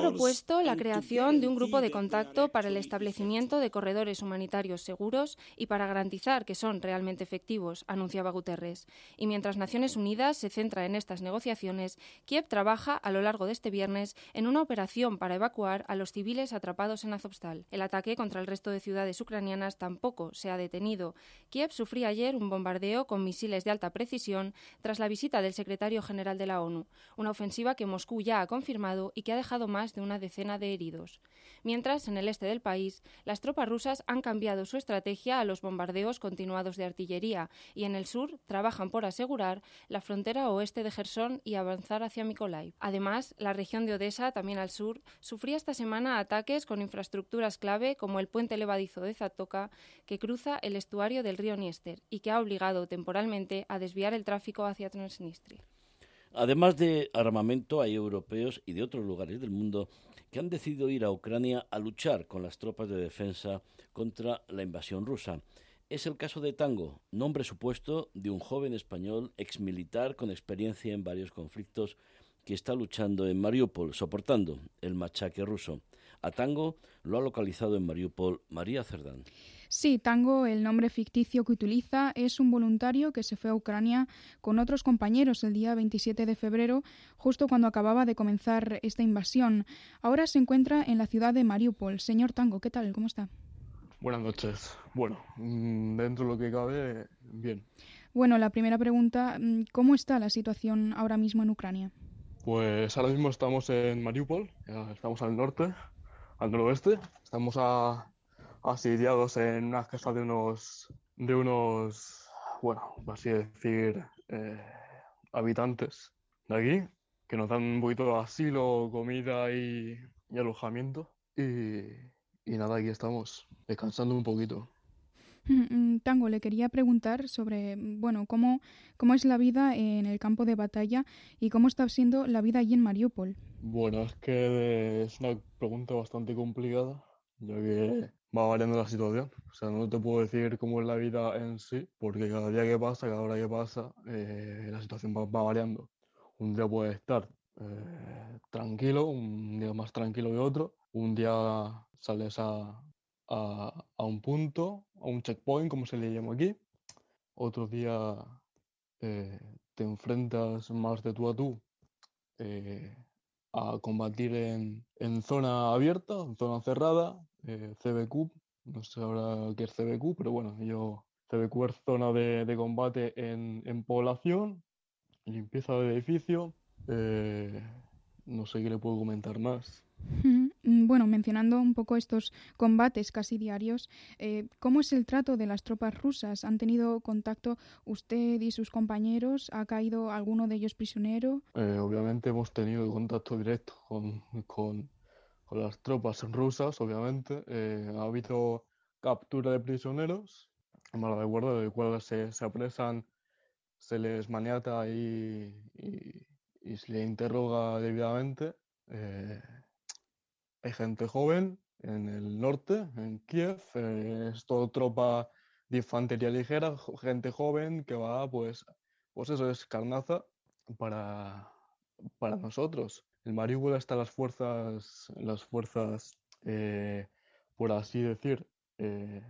S9: He propuesto la creación de un grupo de contacto para el establecimiento de corredores humanitarios seguros y para garantizar que son realmente efectivos, anunciaba Guterres. Y mientras Naciones Unidas se centra en estas negociaciones, Kiev trabaja a lo largo de este viernes en una operación para evacuar a los civiles atrapados en Azovstal. El ataque contra el resto de ciudades ucranianas tampoco se ha detenido. Kiev sufría ayer un bombardeo con misiles de alta precisión tras la visita del secretario general de la ONU, una ofensiva que Moscú ya ha confirmado y que ha dejado más de una decena de heridos. Mientras, en el este del país, las tropas rusas han cambiado su estrategia a los bombardeos continuados de artillería y en el sur trabajan por asegurar la frontera oeste de Gerson y avanzar hacia Mykolaiv. Además, la región de Odessa, también al sur, sufría esta semana ataques con infraestructuras clave como el puente levadizo de Zatoka, que cruza el estuario del río y que ha obligado temporalmente a desviar el tráfico hacia Transnistria.
S1: Además de armamento, hay europeos y de otros lugares del mundo que han decidido ir a Ucrania a luchar con las tropas de defensa contra la invasión rusa. Es el caso de Tango, nombre supuesto de un joven español exmilitar con experiencia en varios conflictos que está luchando en Mariupol, soportando el machaque ruso. A Tango lo ha localizado en Mariupol María Cerdán.
S2: Sí, Tango, el nombre ficticio que utiliza, es un voluntario que se fue a Ucrania con otros compañeros el día 27 de febrero, justo cuando acababa de comenzar esta invasión. Ahora se encuentra en la ciudad de Mariupol. Señor Tango, ¿qué tal? ¿Cómo está?
S10: Buenas noches. Bueno, mm, dentro de lo que cabe, bien.
S2: Bueno, la primera pregunta, mm, ¿cómo está la situación ahora mismo en Ucrania?
S10: Pues ahora mismo estamos en Mariupol, estamos al norte, al noroeste, estamos asediados en una casa de unos, de unos, bueno, así decir, eh, habitantes de aquí, que nos dan un poquito de asilo, comida y, y alojamiento. Y, y nada, aquí estamos, descansando un poquito.
S2: Mm, Tango, le quería preguntar sobre, bueno, cómo, cómo es la vida en el campo de batalla y cómo está siendo la vida allí en Mariupol.
S10: Bueno, es que es una pregunta bastante complicada, ya que va variando la situación. O sea, no te puedo decir cómo es la vida en sí, porque cada día que pasa, cada hora que pasa, eh, la situación va, variando. Un día puede estar eh, tranquilo, un día más tranquilo que otro. Un día sales a, a, un punto, a un checkpoint, como se le llama aquí. Otro día eh, te enfrentas más de tú a tú a combatir en, en, zona abierta, en zona cerrada, eh, CBQ, no sé ahora qué es CBQ, pero bueno, yo CBQ es zona de, de combate en, en, población, limpieza de edificio, no sé qué le puedo comentar más.
S2: Mm, bueno, mencionando un poco estos combates casi diarios, eh, ¿cómo es el trato de las tropas rusas? ¿Han tenido contacto usted y sus compañeros? ¿Ha caído alguno de ellos prisionero?
S10: Eh, obviamente hemos tenido contacto directo con, con, las tropas rusas, obviamente. Eh, ha habido captura de prisioneros, mala de acuerdo, de cuales se, se, apresan, se les maniata y, y, y se les interroga debidamente. Hay gente joven en el norte, en Kiev, eh, es todo tropa de infantería ligera, gente joven que va, pues, pues eso es carnaza para, para nosotros. En Mariupol están las fuerzas, las fuerzas, eh, por así decir, eh,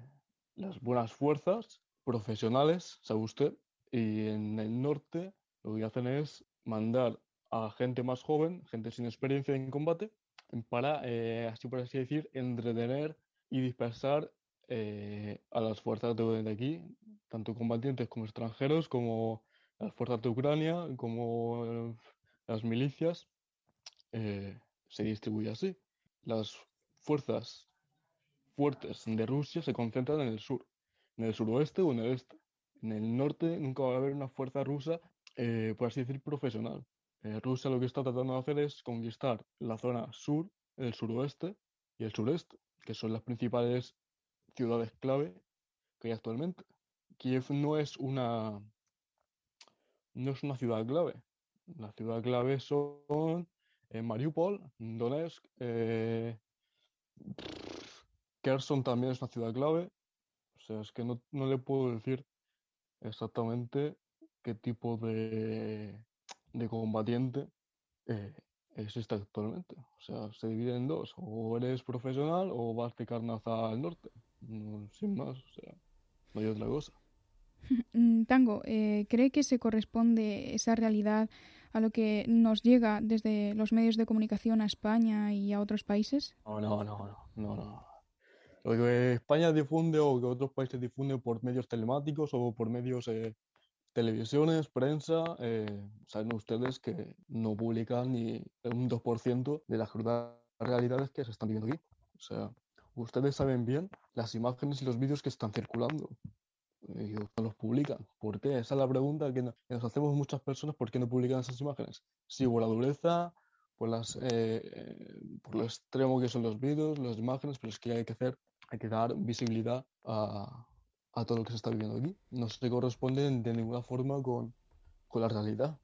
S10: las buenas fuerzas profesionales, sabe usted, y en el norte lo que hacen es mandar a gente más joven, gente sin experiencia en combate, para, eh, así por así decir, entretener y dispersar a las fuerzas de, aquí, tanto combatientes como extranjeros, como las fuerzas de Ucrania, como las milicias, se distribuye así. Las fuerzas fuertes de Rusia se concentran en el sur, en el suroeste o en el este. En el norte nunca va a haber una fuerza rusa, por así decir, profesional. Eh, Rusia lo que está tratando de hacer es conquistar la zona sur, el suroeste y el sureste, que son las principales ciudades clave que hay actualmente. Kiev no es una no es una ciudad clave. Las ciudades clave son Mariupol, Donetsk, eh, Kherson también es una ciudad clave. O sea, es que no, no le puedo decir exactamente qué tipo de de combatiente eh, existe actualmente. O sea, se divide en dos. O eres profesional o vas de carnaza al norte. sin más, o sea, no hay otra cosa. *laughs*
S2: Mm, Tango, eh, ¿cree que se corresponde esa realidad a lo que nos llega desde los medios de comunicación a España y a otros países?
S10: No, no, no, no, no. Lo que España difunde o que otros países difunden por medios telemáticos o por medios eh, televisiones, prensa, eh, saben ustedes que no publican ni un 2% de las realidades que se están viviendo aquí. O sea, ustedes saben bien las imágenes y los vídeos que están circulando. Y no los publican. ¿Por qué? Esa es la pregunta que nos hacemos muchas personas. ¿Por qué no publican esas imágenes? Sí, por la dureza, por, las, eh, por lo extremo que son los vídeos, las imágenes, pero es que hay que hacer, hay que dar visibilidad a, a todo lo que se está viviendo aquí. No se corresponde de ninguna forma con, la realidad.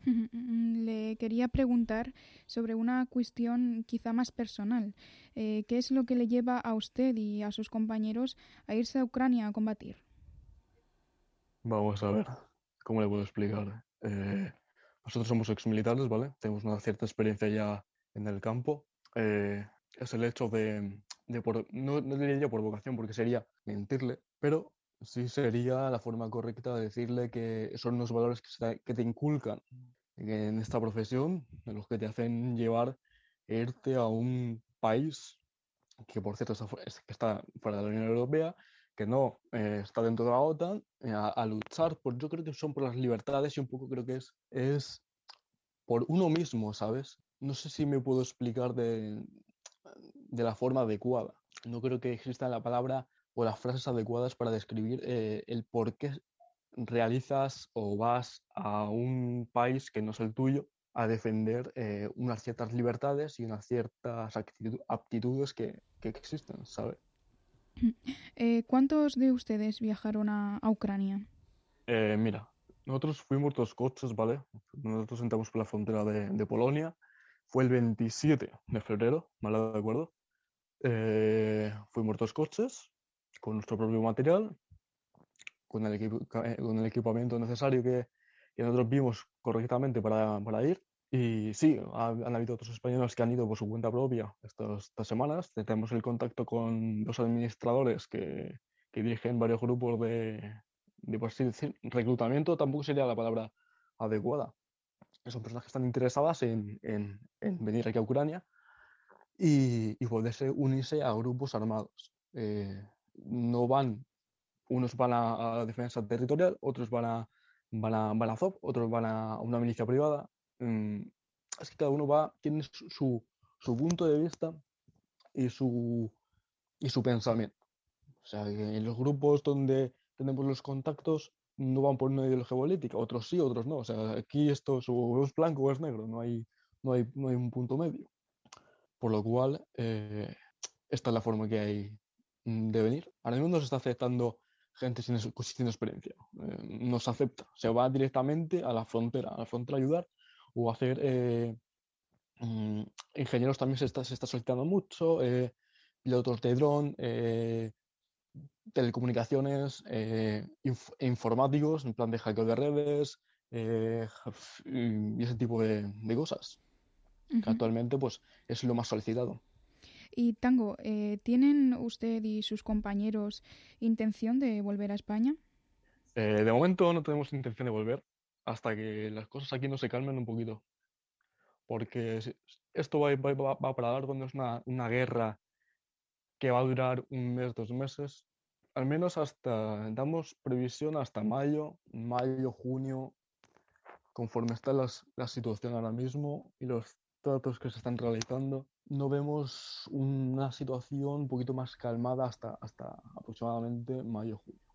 S10: *laughs*
S2: Le quería preguntar sobre una cuestión quizá más personal. Eh, ¿Qué es lo que le lleva a usted y a sus compañeros a irse a Ucrania a combatir?
S10: Vamos a ver, ¿cómo le puedo explicar? Eh, nosotros somos exmilitares, ¿vale? Tenemos una cierta experiencia ya en el campo. Eh, es el hecho de, de por, no, no diría por vocación porque sería mentirle, pero sí sería la forma correcta de decirle que son los valores que, se- que te inculcan en esta profesión, de los que te hacen llevar, irte a un país que por cierto está, está fuera de la Unión Europea, que no eh, está dentro de la OTAN, eh, a, luchar por, yo creo que son por las libertades y un poco creo que es, es por uno mismo, ¿sabes? No sé si me puedo explicar de, de la forma adecuada. No creo que exista la palabra o las frases adecuadas para describir eh, el por qué realizas o vas a un país que no es el tuyo a defender unas ciertas libertades y unas ciertas aptitudes que, que existen, ¿sabes? *laughs*
S2: Eh, ¿Cuántos de ustedes viajaron a, Ucrania?
S10: Eh, mira, nosotros fuimos dos coches, ¿vale? Nosotros entramos por la frontera de, Polonia. Fue el 27 de febrero, ¿vale? ¿De acuerdo? Eh, fuimos dos coches con nuestro propio material, con el, con el equipamiento necesario que, nosotros vimos correctamente para ir. Y sí, ha- han habido otros españoles que han ido por su cuenta propia estas, estas semanas. Tenemos el contacto con los administradores que, que dirigen varios grupos de, de por así decir, reclutamiento, tampoco sería la palabra adecuada. Son personas que están interesadas en, en- en venir aquí a Ucrania y, y poderse unirse a grupos armados. Eh, no van, unos van a, a defensa territorial, otros van a, van a, van a Azov, otros van a una milicia privada. Mm, es que cada uno va, tiene su, su, punto de vista y su, y su pensamiento. O sea, en los grupos donde tenemos los contactos no van por una ideología política, otros sí, otros no. O sea, aquí esto es o es blanco o es negro, no hay, no hay, no hay un punto medio. Por lo cual, eh, esta es la forma que hay mm, de venir. Ahora mismo nos está aceptando gente sin, sin experiencia. Eh, nos acepta. Se va directamente a la frontera, a la frontera a ayudar o hacer... eh, mm, ingenieros también se está, se está solicitando mucho, eh, pilotos de dron, eh, telecomunicaciones, inf- informáticos, en plan de hackeo de redes y ese tipo de, de cosas. Que actualmente pues, es lo más solicitado.
S2: Y Tango, ¿tienen usted y sus compañeros intención de volver a España?
S10: De momento no tenemos intención de volver hasta que las cosas aquí no se calmen un poquito. Porque esto va, va- va- va para largo, no es una, una guerra que va a durar un mes, dos meses. Al menos hasta, damos previsión hasta mayo, mayo, junio, conforme está la situación ahora mismo y los tratos que se están realizando, no vemos una situación un poquito más calmada hasta, hasta aproximadamente mayo, junio.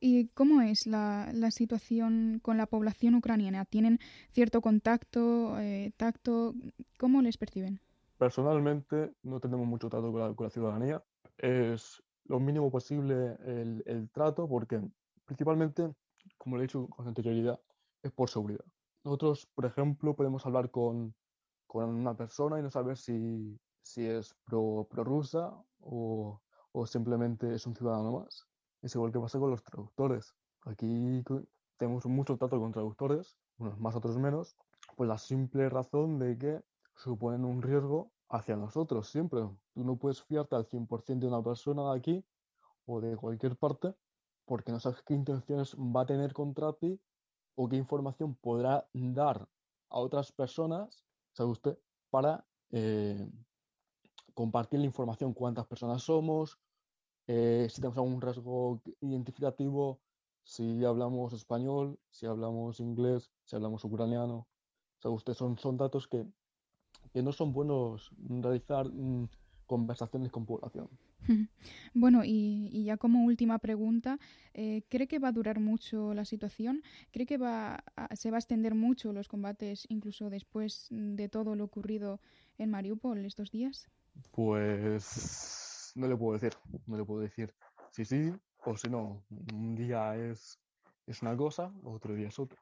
S2: ¿Y cómo es la, la situación con la población ucraniana? ¿Tienen cierto contacto, eh, tacto? ¿Cómo les perciben?
S10: Personalmente no tenemos mucho trato con la, con la ciudadanía. Es lo mínimo posible el, el trato porque principalmente, como le he dicho con anterioridad, es por seguridad. Nosotros, por ejemplo, podemos hablar con, con una persona y no saber si, si es pro, prorrusa o, o simplemente es un ciudadano más. Es igual que pasa con los traductores. Aquí tenemos mucho trato con traductores, unos más, otros menos, por la simple razón de que suponen un riesgo hacia nosotros siempre. Tú no puedes fiarte al 100% de una persona de aquí o de cualquier parte porque no sabes qué intenciones va a tener contra ti o qué información podrá dar a otras personas, sabe usted, para eh, compartir la información, cuántas personas somos, eh, si tenemos algún rasgo identificativo, si hablamos español, si hablamos inglés, si hablamos ucraniano. Sabe usted, son, son datos que, que no son buenos realizar mm, conversaciones con población. *laughs*
S2: Bueno, y, y ya como última pregunta, eh, ¿cree que va a durar mucho la situación? ¿Cree que va a- se va a extender mucho los combates incluso después de todo lo ocurrido en Mariupol estos días?
S10: Pues no le puedo decir, no le puedo decir si sí o si no. Un día es, es una cosa, otro día es otra.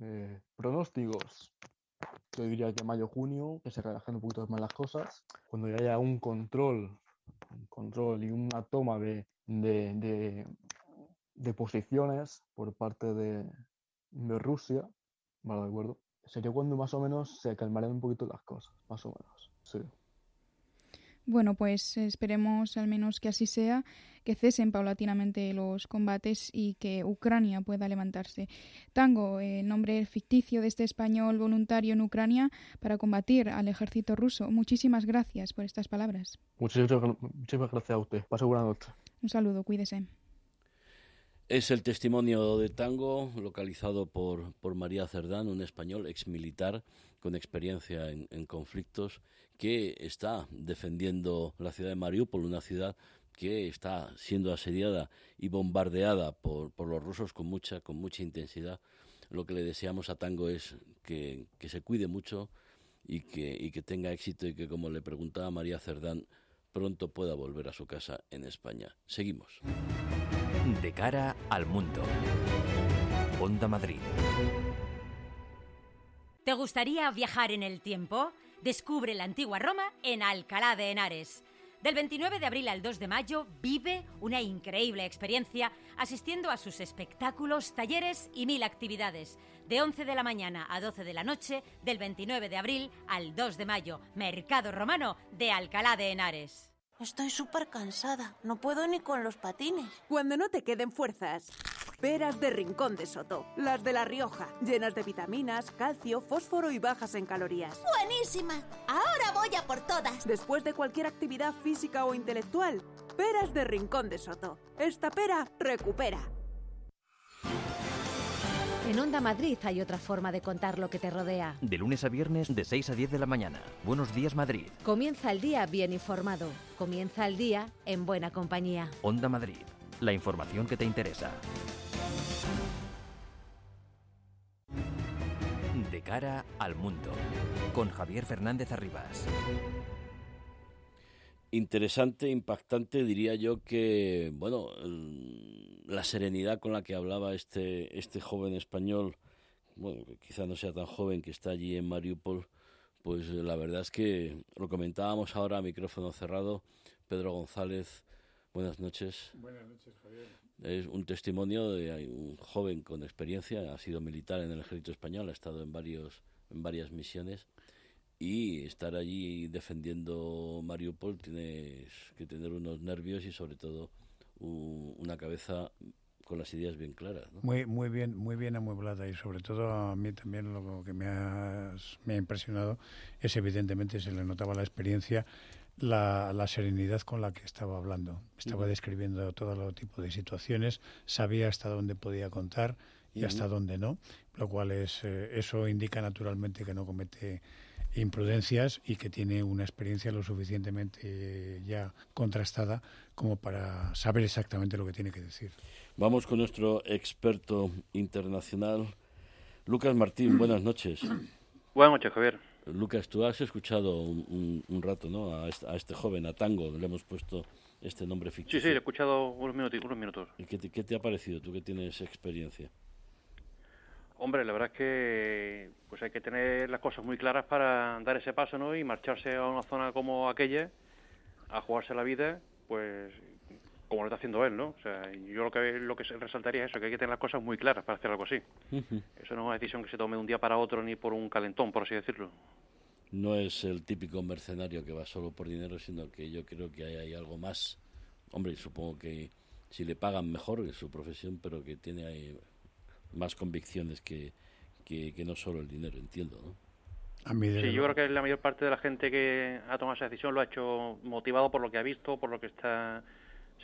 S10: Eh, pronósticos. Yo diría que mayo, junio, que se relajen un poquito más las cosas. Cuando ya haya un control, un control y una toma de, de, de- de posiciones por parte de, de Rusia, ¿vale? ¿De acuerdo? Sería cuando más o menos se calmarían un poquito las cosas, más o menos. Sí.
S2: Bueno, pues esperemos al menos que así sea, que cesen paulatinamente los combates y que Ucrania pueda levantarse. Tango, el nombre ficticio de este español voluntario en Ucrania para combatir al ejército ruso. Muchísimas gracias por estas palabras.
S10: Muchísimas, gracias a usted. Pase buena noche.
S2: Un saludo, cuídese.
S1: Es el testimonio de Tango localizado por, por María Cerdán, un español exmilitar con experiencia en, en, conflictos que está defendiendo la ciudad de Mariupol, una ciudad que está siendo asediada y bombardeada por, por los rusos con mucha, con mucha intensidad. Lo que le deseamos a Tango es que, que se cuide mucho y que, y que tenga éxito y que, como le preguntaba María Cerdán, pronto pueda volver a su casa en España. Seguimos.
S6: De cara al mundo. Onda Madrid.
S8: ¿Te gustaría viajar en el tiempo? Descubre la antigua Roma en Alcalá de Henares. Del 29 de abril al 2 de mayo vive una increíble experiencia asistiendo a sus espectáculos, talleres y mil actividades. De 11 de la mañana a 12 de la noche, del 29 de abril al 2 de mayo, Mercado Romano de Alcalá de Henares.
S11: Estoy súper cansada, no puedo ni con los patines.
S12: Cuando no te queden fuerzas, peras de Rincón de Soto, las de La Rioja, llenas de vitaminas, calcio, fósforo y bajas en calorías.
S11: ¡Buenísima! Ahora voy a por todas.
S12: Después de cualquier actividad física o intelectual, peras de Rincón de Soto. Esta pera recupera.
S8: En Onda Madrid hay otra forma de contar lo que te rodea.
S6: De lunes a viernes de 6 a 10 de la mañana. Buenos días Madrid.
S8: Comienza el día bien informado. Comienza el día en buena compañía.
S6: Onda Madrid. La información que te interesa. De cara al mundo. Con Javier Fernández Arribas.
S1: Interesante, impactante, diría yo que, bueno, la serenidad con la que hablaba este, este joven español, bueno, que quizá no sea tan joven, que está allí en Mariupol, pues la verdad es que lo comentábamos ahora a micrófono cerrado. Pedro González, buenas noches.
S13: Buenas noches, Javier.
S1: Es un testimonio de un joven con experiencia, ha sido militar en el ejército español, ha estado en, varios, en varias misiones y estar allí defendiendo Mariupol tienes que tener unos nervios y sobre todo una cabeza con las ideas bien claras.
S13: Muy, muy bien, muy bien amueblada y sobre todo a mí también lo que me, me ha impresionado es evidentemente se le notaba la experiencia, la, la serenidad con la que estaba hablando. Estaba describiendo todo tipo de situaciones, sabía hasta dónde podía contar y hasta dónde no, lo cual es eh, eso indica naturalmente que no comete imprudencias y que tiene una experiencia lo suficientemente ya contrastada como para saber exactamente lo que tiene que decir.
S1: Vamos con nuestro experto internacional, Lucas Martín. Buenas noches.
S14: Buenas noches, Javier.
S1: Lucas, tú has escuchado un, rato ¿no? A este, a, este, joven, a Tango, le hemos puesto este nombre ficticio.
S14: Sí, sí, he escuchado unos minutos. Unos minutos.
S1: ¿Y qué qué te ha parecido, tú que tienes experiencia?
S14: Hombre, la verdad es que pues hay que tener las cosas muy claras para dar ese paso, ¿no? Y marcharse a una zona como aquella, a jugarse la vida, pues como lo está haciendo él, ¿no? O sea, yo lo que lo que resaltaría es eso, que hay que tener las cosas muy claras para hacer algo así. Eso no es una decisión que se tome de un día para otro ni por un calentón, por así decirlo.
S1: No es el típico mercenario que va solo por dinero, sino que yo creo que hay, hay algo más. Hombre, supongo que si le pagan mejor es su profesión, pero que tiene ahí más convicciones que, que, no solo el dinero, entiendo, ¿no?
S14: sí, yo creo que la mayor parte de la gente que ha tomado esa decisión lo ha hecho motivado por lo que ha visto, por lo que está,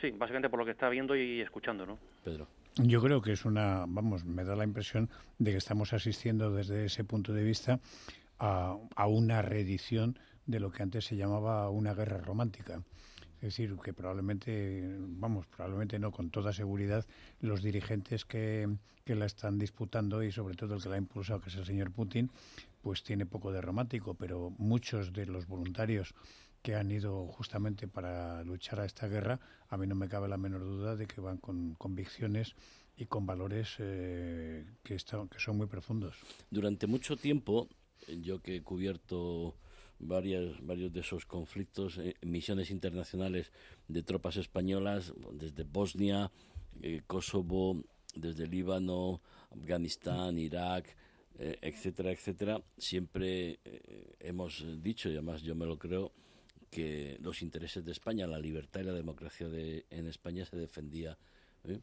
S14: sí, básicamente por lo que está viendo y escuchando, ¿no?
S1: Pedro.
S13: Yo creo que es una, vamos, me da la impresión de que estamos asistiendo desde ese punto de vista a, a una reedición de lo que antes se llamaba una guerra romántica. Es decir, que probablemente, vamos, probablemente no con toda seguridad, los dirigentes que, que la están disputando y sobre todo el que la ha impulsado, que es el señor Putin, pues tiene poco de romántico, pero muchos de los voluntarios que han ido justamente para luchar a esta guerra, a mí no me cabe la menor duda de que van con convicciones y con valores eh, que, están, que son muy profundos.
S1: Durante mucho tiempo, yo que he cubierto varias, varios de esos conflictos, eh, misiones internacionales de tropas españolas desde Bosnia, eh, Kosovo, desde Líbano, Afganistán, Irak, eh, etcétera, etcétera. Siempre hemos dicho, y además yo me lo creo, que los intereses de España, la libertad y la democracia de, en España se defendía ¿eh?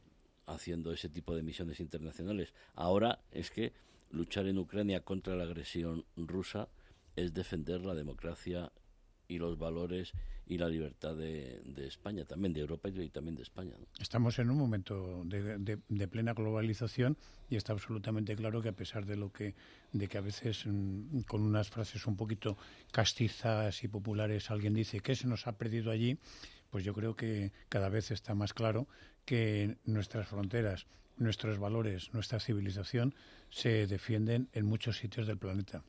S1: haciendo ese tipo de misiones internacionales. Ahora es que luchar en Ucrania contra la agresión rusa es defender la democracia y los valores y la libertad de, España, también de Europa y también de España.
S13: Estamos en un momento de, plena globalización y está absolutamente claro que a pesar de lo que, de que a veces mm, con unas frases un poquito castizas y populares alguien dice que se nos ha perdido allí, pues yo creo que cada vez está más claro que nuestras fronteras, nuestros valores, nuestra civilización se defienden en muchos sitios del planeta.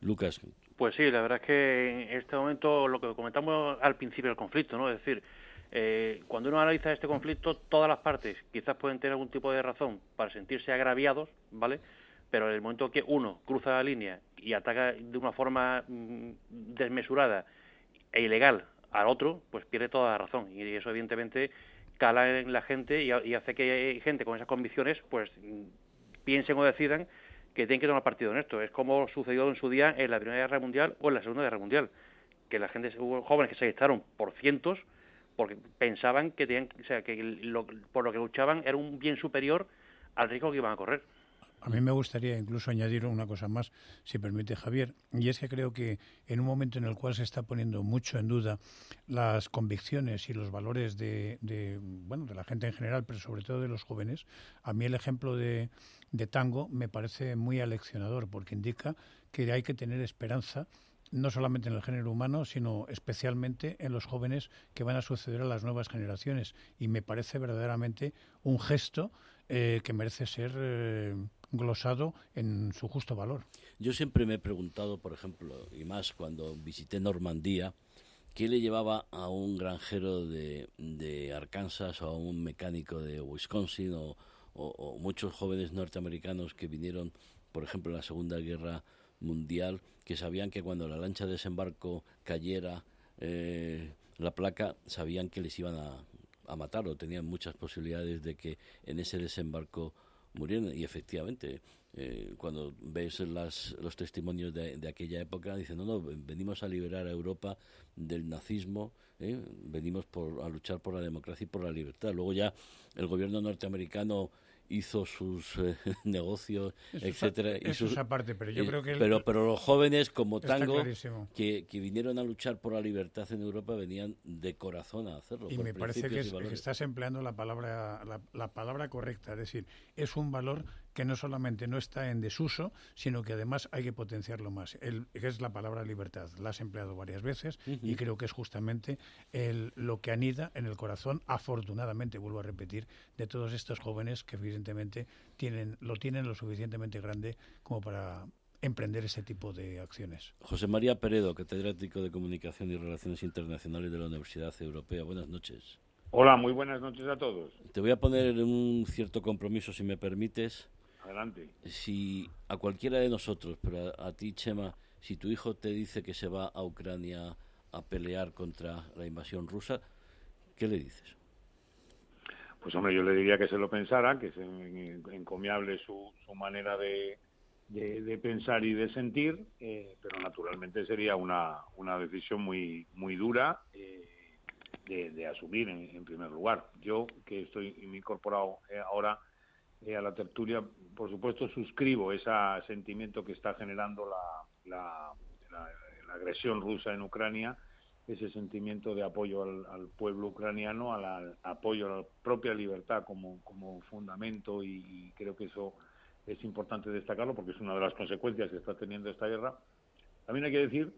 S1: Lucas,
S14: pues sí, la verdad es que en este momento lo que comentamos al principio del conflicto, ¿no? Es decir, eh, cuando uno analiza este conflicto, todas las partes quizás pueden tener algún tipo de razón para sentirse agraviados, ¿vale? Pero en el momento que uno cruza la línea y ataca de una forma mm, desmesurada e ilegal al otro, pues pierde toda la razón. Y eso, evidentemente, cala en la gente y, y hace que gente con esas convicciones, pues piensen o decidan que tienen que tomar partido en esto. Es como sucedió en su día en la Primera Guerra Mundial o en la Segunda Guerra Mundial, que la gente, hubo jóvenes que se alistaron por cientos porque pensaban que tenían, o sea, que por lo que luchaban era un bien superior al riesgo que iban a correr.
S13: A mí me gustaría incluso añadir una cosa más, si permite Javier, y es que creo que en un momento en el cual se está poniendo mucho en duda las convicciones y los valores de, de bueno, de la gente en general, pero sobre todo de los jóvenes, a mí el ejemplo de, de tango me parece muy aleccionador porque indica que hay que tener esperanza no solamente en el género humano, sino especialmente en los jóvenes que van a suceder a las nuevas generaciones. Y me parece verdaderamente un gesto eh, que merece ser eh, glosado en su justo valor.
S1: Yo siempre me he preguntado, por ejemplo, y más cuando visité Normandía, ¿qué le llevaba a un granjero de, de Arkansas o a un mecánico de Wisconsin o, o, muchos jóvenes norteamericanos que vinieron, por ejemplo, en la Segunda Guerra Mundial, que sabían que cuando la lancha de desembarco cayera eh, la placa, sabían que les iban a, a matar tenían muchas posibilidades de que en ese desembarco murieran. Y efectivamente, eh, cuando ves las, los testimonios de, de, aquella época, dicen, no, no, venimos a liberar a Europa del nazismo, ¿eh? venimos por, a luchar por la democracia y por la libertad. Luego ya el gobierno norteamericano hizo sus eh, *laughs* negocios, etcétera.
S13: Eso es aparte, pero yo creo que...
S1: pero, pero los jóvenes como Tango, que, que, vinieron a luchar por la libertad en Europa, venían de corazón a hacerlo.
S13: Y me parece que, estás empleando la palabra, la, la palabra correcta, es decir, es un valor que no solamente no está en desuso, sino que además hay que potenciarlo más. El, es la palabra libertad. La has empleado varias veces y creo que es justamente el, lo que anida en el corazón, afortunadamente, vuelvo a repetir, de todos estos jóvenes que evidentemente tienen, lo tienen lo suficientemente grande como para emprender ese tipo de acciones.
S1: José María Peredo, catedrático de Comunicación y Relaciones Internacionales de la Universidad Europea. Buenas noches.
S15: Hola, muy buenas noches a todos.
S1: Te voy a poner un cierto compromiso, si me permites.
S15: Adelante.
S1: Si a cualquiera de nosotros, pero a, ti, Chema, si tu hijo te dice que se va a Ucrania a pelear contra la invasión rusa, ¿qué le dices?
S15: Pues hombre, yo le diría que se lo pensara, que es encomiable su, su manera de, de, pensar y de sentir, eh, pero naturalmente sería una, una decisión muy, muy dura eh, de, asumir en, primer lugar. Yo, que estoy incorporado eh, ahora a la tertulia, por supuesto, suscribo ese sentimiento que está generando la, la, agresión rusa en Ucrania, ese sentimiento de apoyo al, pueblo ucraniano, al apoyo a la propia libertad como, como fundamento y, creo que eso es importante destacarlo porque es una de las consecuencias que está teniendo esta guerra. También hay que decir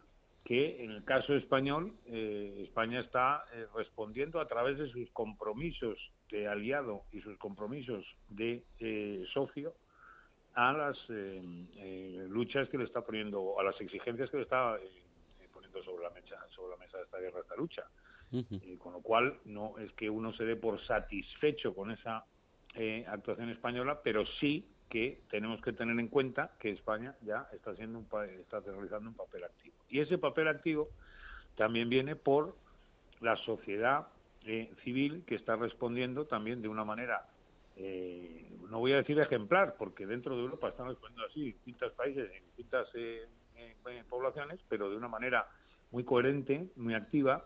S15: que en el caso español, eh, España está eh, respondiendo a través de sus compromisos de aliado y sus compromisos de eh, socio a las luchas que le está poniendo, a las exigencias que le está poniendo sobre la mesa, sobre la mesa de esta guerra, esta lucha. con lo cual, no es que uno se dé por satisfecho con esa actuación española, pero sí que tenemos que tener en cuenta que España ya está haciendo un está realizando un papel activo y ese papel activo también viene por la sociedad eh, civil que está respondiendo también de una manera eh, no voy a decir ejemplar porque dentro de Europa están respondiendo así en distintos países en distintas eh, poblaciones pero de una manera muy coherente, muy activa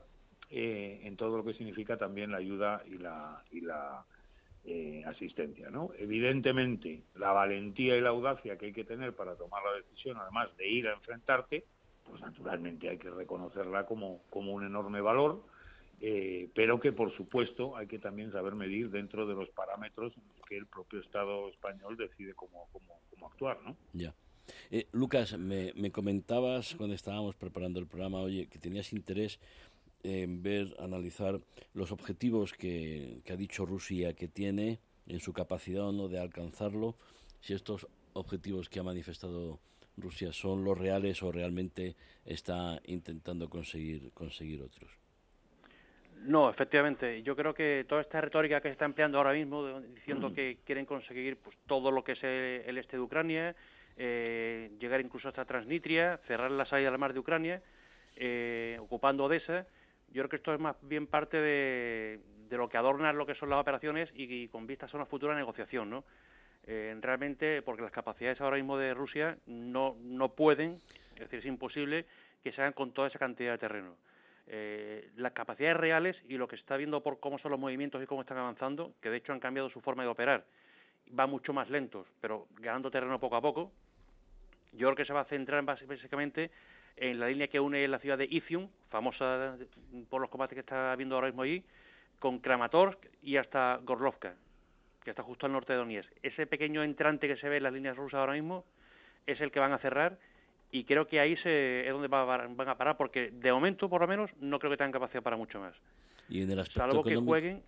S15: eh, en todo lo que significa también la ayuda y la, y la eh, asistencia. ¿no? Evidentemente, la valentía y la audacia que hay que tener para tomar la decisión, además de ir a enfrentarte, pues naturalmente hay que reconocerla como, como un enorme valor, eh, pero que por supuesto hay que también saber medir dentro de los parámetros que el propio Estado español decide cómo, cómo, cómo actuar. ¿no?
S1: Ya. Eh, Lucas, me, me, comentabas cuando estábamos preparando el programa, oye, que tenías interés en ver, analizar los objetivos que, que ha dicho Rusia que tiene en su capacidad o no de alcanzarlo, si estos objetivos que ha manifestado Rusia son los reales o realmente está intentando conseguir, conseguir otros.
S14: No, efectivamente. Yo creo que toda esta retórica que se está empleando ahora mismo, diciendo mm. que quieren conseguir pues, todo lo que es el, este de Ucrania, eh, llegar incluso hasta Transnistria, cerrar la salida al mar de Ucrania, eh, ocupando Odessa, yo creo que esto es más bien parte de, lo que adorna lo que son las operaciones y, con vistas a una futura negociación, ¿no? Eh, realmente, porque las capacidades ahora mismo de Rusia no, no pueden, es decir, es imposible que se hagan con toda esa cantidad de terreno. Eh, las capacidades reales y lo que está viendo por cómo son los movimientos y cómo están avanzando, que de hecho han cambiado su forma de operar, va mucho más lentos, pero ganando terreno poco a poco, yo creo que se va a centrar básicamente en la línea que une la ciudad de Izium, famosa por los combates que está habiendo ahora mismo allí, con Kramatorsk y hasta Gorlovka, que está justo al norte de Donetsk. Ese pequeño entrante que se ve en las líneas rusas ahora mismo es el que van a cerrar y creo que ahí se, es donde van a parar, porque de momento, por lo menos, no creo que tengan capacidad para mucho más.
S1: Y en el aspecto
S14: Salvo que jueguen...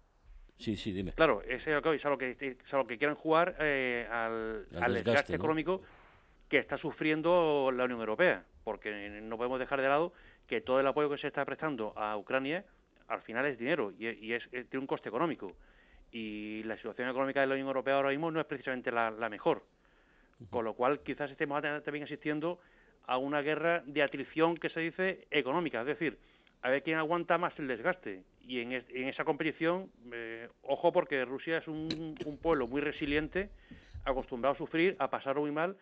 S1: Sí, sí, dime.
S14: Claro, es algo que, que quieran jugar eh, al, al, desgaste, económico que está sufriendo la Unión Europea, porque no podemos dejar de lado que todo el apoyo que se está prestando a Ucrania al final es dinero y, es, tiene un coste económico. Y la situación económica de la Unión Europea ahora mismo no es precisamente la, mejor. Con lo cual, quizás estemos también asistiendo a una guerra de atrición que se dice económica, es decir, a ver quién aguanta más el desgaste. Y en, esa competición, eh, ojo porque Rusia es un, un pueblo muy resiliente, acostumbrado a sufrir, a pasar muy mal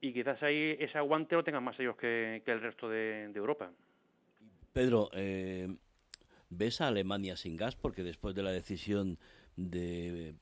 S14: y quizás ahí ese aguante lo tengan más ellos que, el resto de, Europa.
S1: Pedro, eh, ¿ves a Alemania sin gas? Porque después de la decisión de,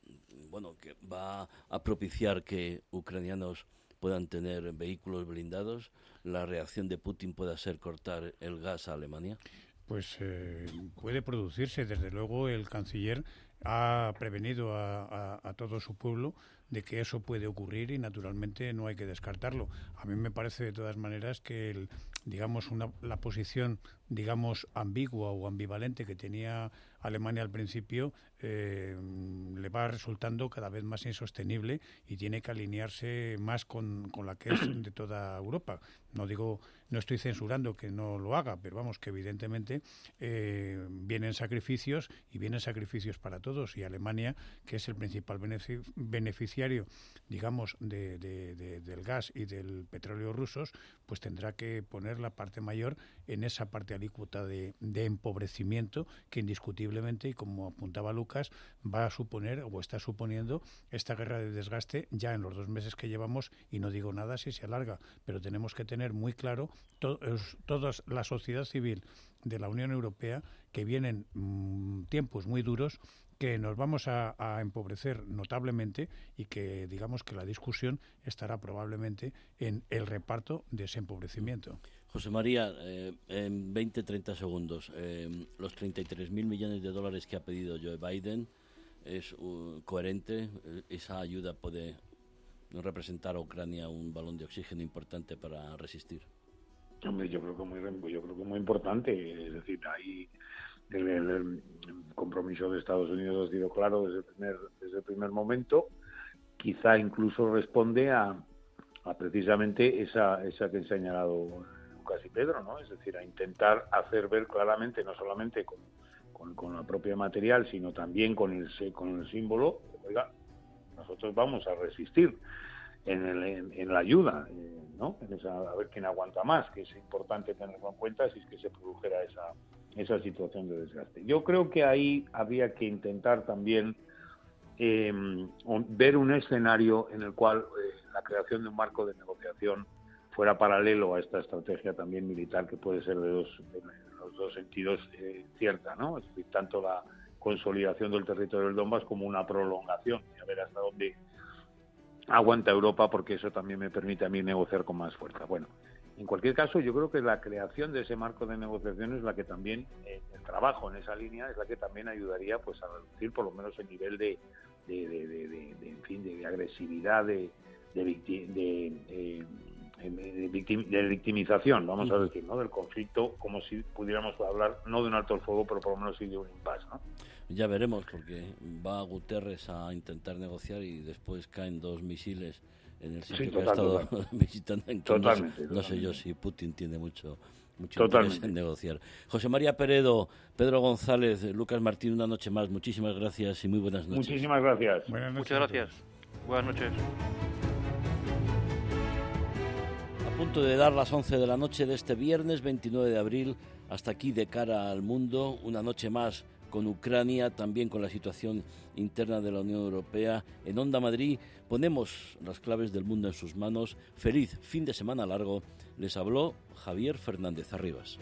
S1: bueno, que va a propiciar que ucranianos puedan tener vehículos blindados, la reacción de Putin pueda ser cortar el gas a Alemania?
S13: Pues eh, puede producirse. Desde luego, el canciller ha prevenido a, todo su pueblo de que eso puede ocurrir y naturalmente no hay que descartarlo. A mí me parece de todas maneras que el, digamos una, la posición digamos ambigua o ambivalente que tenía Alemania al principio eh, le va resultando cada vez más insostenible y tiene que alinearse más con, con la que es de toda Europa. No digo no estoy censurando que no lo haga, pero vamos, que evidentemente eh, vienen sacrificios y vienen sacrificios para todos. Y Alemania, que es el principal beneficiario, digamos, de, del gas y del petróleo rusos, pues tendrá que poner la parte mayor en esa parte alícuota de, empobrecimiento que indiscutiblemente, y como apuntaba Lucas, va a suponer o está suponiendo esta guerra de desgaste ya en los dos meses que llevamos, y no digo nada si se alarga, pero tenemos que tener muy claro toda la sociedad civil de la Unión Europea que vienen mm, tiempos muy duros que nos vamos a, empobrecer notablemente y que digamos que la discusión estará probablemente en el reparto de ese empobrecimiento.
S1: José María, eh, en 20-30 segundos, eh, los 33.000 millones de dólares que ha pedido Joe Biden es uh, coherente, eh, esa ayuda puede representar a Ucrania un balón de oxígeno importante para resistir.
S15: Hombre, yo creo que muy, yo creo que muy importante, es decir, ahí el, compromiso de Estados Unidos ha sido claro desde el primer, desde el primer momento, quizá incluso responde a, a precisamente esa, esa que han señalado Lucas y Pedro, ¿no? Es decir, a intentar hacer ver claramente, no solamente con, con, la propia material, sino también con el, con el símbolo, oiga, nosotros vamos a resistir en, el, en, la ayuda, eh, ¿no? a ver quién aguanta más, que es importante tenerlo en cuenta si es que se produjera esa, esa situación de desgaste. Yo creo que ahí habría que intentar también em, ver un escenario en el cual eh, la creación de un marco de negociación fuera paralelo a esta estrategia también militar que puede ser de, dos, de los dos sentidos eh, cierta, ¿no? Es decir, tanto la consolidación del territorio del Donbass como una prolongación, y a ver hasta dónde aguanta Europa, porque eso también me permite a mí negociar con más fuerza. Bueno, en cualquier caso, yo creo que la creación de ese marco de negociación es la que también, eh, el trabajo en esa línea es la que también ayudaría pues a reducir por lo menos el nivel de, de, de, en fin, de agresividad, de, de, eh, de, victimización, vamos a decir, ¿no? del conflicto, como si pudiéramos hablar no de un alto el fuego, pero por lo menos sí de un impasse. ¿no?
S1: Ya veremos, porque va Guterres a intentar negociar y después caen dos misiles en el sitio que ha estado *laughs* visitando. En totalmente, no, sé yo si Putin tiene mucho, mucho interés en negociar. José María Peredo, Pedro González, Lucas Martín, una noche más. Muchísimas gracias y muy buenas noches.
S15: Muchísimas gracias.
S14: Muchas gracias. Buenas noches.
S1: Punto de dar las 11 de la noche de este viernes 29 de abril, hasta aquí de cara al mundo, una noche más con Ucrania, también con la situación interna de la Unión Europea. En Onda Madrid ponemos las claves del mundo en sus manos. Feliz fin de semana largo. Les habló Javier Fernández Arribas.